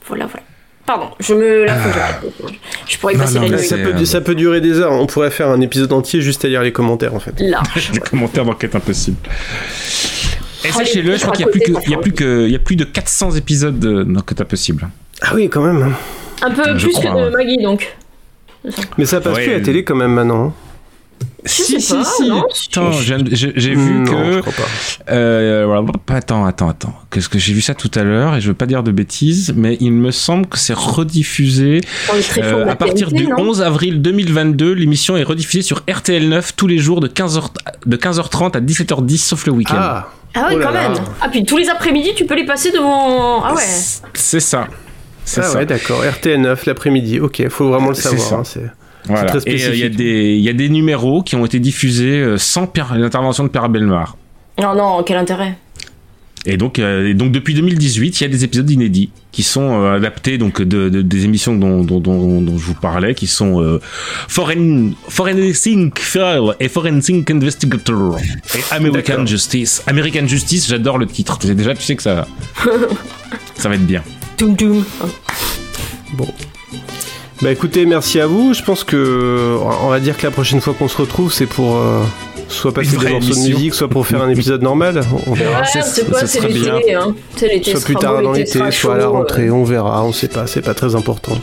Voilà, voilà. Pardon, je me. Que j'arrête. Je pourrais Non, passer non, la nuit. Ça peut, ça peut durer des heures. On pourrait faire un épisode entier juste à lire les commentaires en fait. Là. Les commentaires d'enquête impossible. Et Oh, sachez-le, les je crois qu'il y a a plus que, il y a plus de 400 épisodes de- d'enquête impossible. Ah oui, quand même. Un peu Je plus crois, que de ouais. Maggie, donc. Mais ça passe Ouais, plus à la télé quand même maintenant. Hein. Si, sais pas, si, si. Attends, j'ai vu Non, que. je crois pas. Euh, attends, attends, attends. Qu'est-ce que j'ai vu ça tout à l'heure? Et je veux pas dire de bêtises, mais il me semble que c'est rediffusé euh, à partir du non 11 avril 2022. L'émission est rediffusée sur RTL9 tous les jours de 15h de 15h30 à 17h10 sauf le week-end. Ah, Ah ouais, Oh quand là. même. Ah, puis tous les après-midi, tu peux les passer devant. Ah ouais. C'est ça. C'est ah ça. ouais, d'accord. RTL9 l'après-midi. Ok, faut vraiment le C'est savoir. Voilà. très Et euh, il y, a des- il y a des numéros qui ont été diffusés euh, sans l'intervention de Père Belmar. Non, non, quel intérêt? Et donc, euh, et donc depuis 2018, il y a des épisodes inédits qui sont euh, adaptés donc de, de- des émissions dont, dont, dont, dont je vous parlais, qui sont euh, Foreign, Forensic File et Forensic Investigator et American. Justice. American Justice, j'adore le titre. Déjà, tu sais que ça, ça va être bien. Doum doum. Bon. Bah écoutez, merci à vous. Je pense que on va dire que la prochaine fois qu'on se retrouve, c'est pour euh, soit passer Une des morceaux de musique, soit pour faire un épisode normal. On verra. Ouais, c'est- c'est quoi, ce c'est serait l'été, bien. hein. C'est l'été, Soit plus tard dans l'été, soit à la rentrée, euh. on verra, on sait pas, c'est pas très important.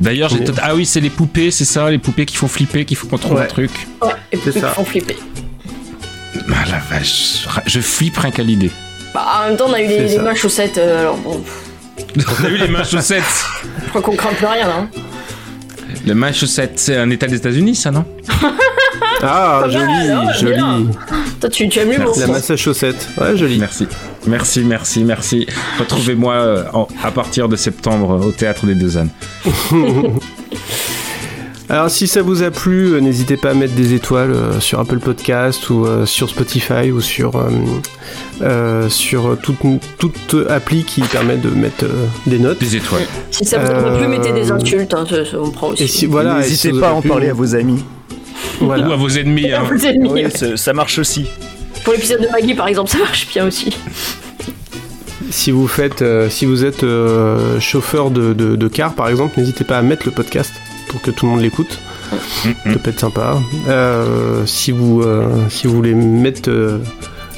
D'ailleurs, j'ai ah oui, c'est les poupées, c'est ça, les poupées qui font flipper, qu'il faut qu'on trouve Ouais. un truc. Ouais, et puis C'est ils ça. font flipper. Ah la vache, je flippe rien qu'à l'idée. Bah, en même temps, on a eu les, C'est les ça. mains chaussettes, euh, alors bon, On a eu les mains chaussettes. je crois qu'on craint plus rien là. hein. Les mains chaussettes, c'est un état des États-Unis, ça, non? Ah, Pas mal, joli, hein, joli. Toi, tu, tu aimes l'humour. La masse à chaussettes. Ouais, joli. Merci, merci, merci, merci. Retrouvez-moi euh, en- à partir de septembre euh, au théâtre des Deux Ânes. Alors si ça vous a plu, euh, n'hésitez pas à mettre des étoiles euh, sur Apple Podcast ou euh, sur Spotify ou sur euh, euh, sur toute, toute appli qui permet de mettre euh, des notes. Des étoiles. Si ça vous plus, Euh, mettez des insultes, hein, ça, ça, on prend aussi. Et si voilà, et N'hésitez si pas à en plu, parler à vos amis. Voilà. Ou à vos ennemis. Hein. Vous êtes mis. Oui, ça, ça marche aussi. Pour l'épisode de Maggie, par exemple, ça marche bien aussi. Si vous faites, euh, si vous êtes euh, chauffeur de, de, de car par exemple, n'hésitez pas à mettre le podcast pour que tout le monde l'écoute. Ça peut être sympa. Euh, si vous, euh, si vous voulez mettre euh,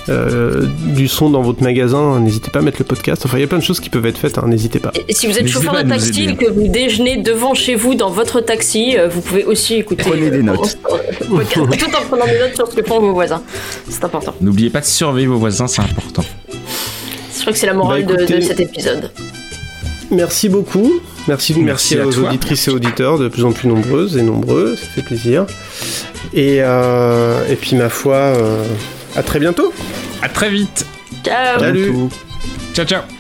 euh, du son dans votre magasin, n'hésitez pas à mettre le podcast. Enfin, il y a plein de choses qui peuvent être faites. hein, n'hésitez pas. Et si vous êtes N'hésitez chauffeur de taxi et que vous déjeunez devant chez vous dans votre taxi, euh, vous pouvez aussi écouter. Prenez des notes. podcast, Tout en prenant des notes sur ce que font vos voisins. C'est important. N'oubliez pas de surveiller vos voisins, c'est important. Je crois que c'est la morale Bah, de- cet épisode. Merci beaucoup. Merci, merci, Merci à aux toi. auditrices et auditeurs de plus en plus nombreuses et nombreux. Ça fait plaisir. Et, euh, et puis, ma foi, euh, à très bientôt. À très vite. Ciao Salut. Ciao, ciao.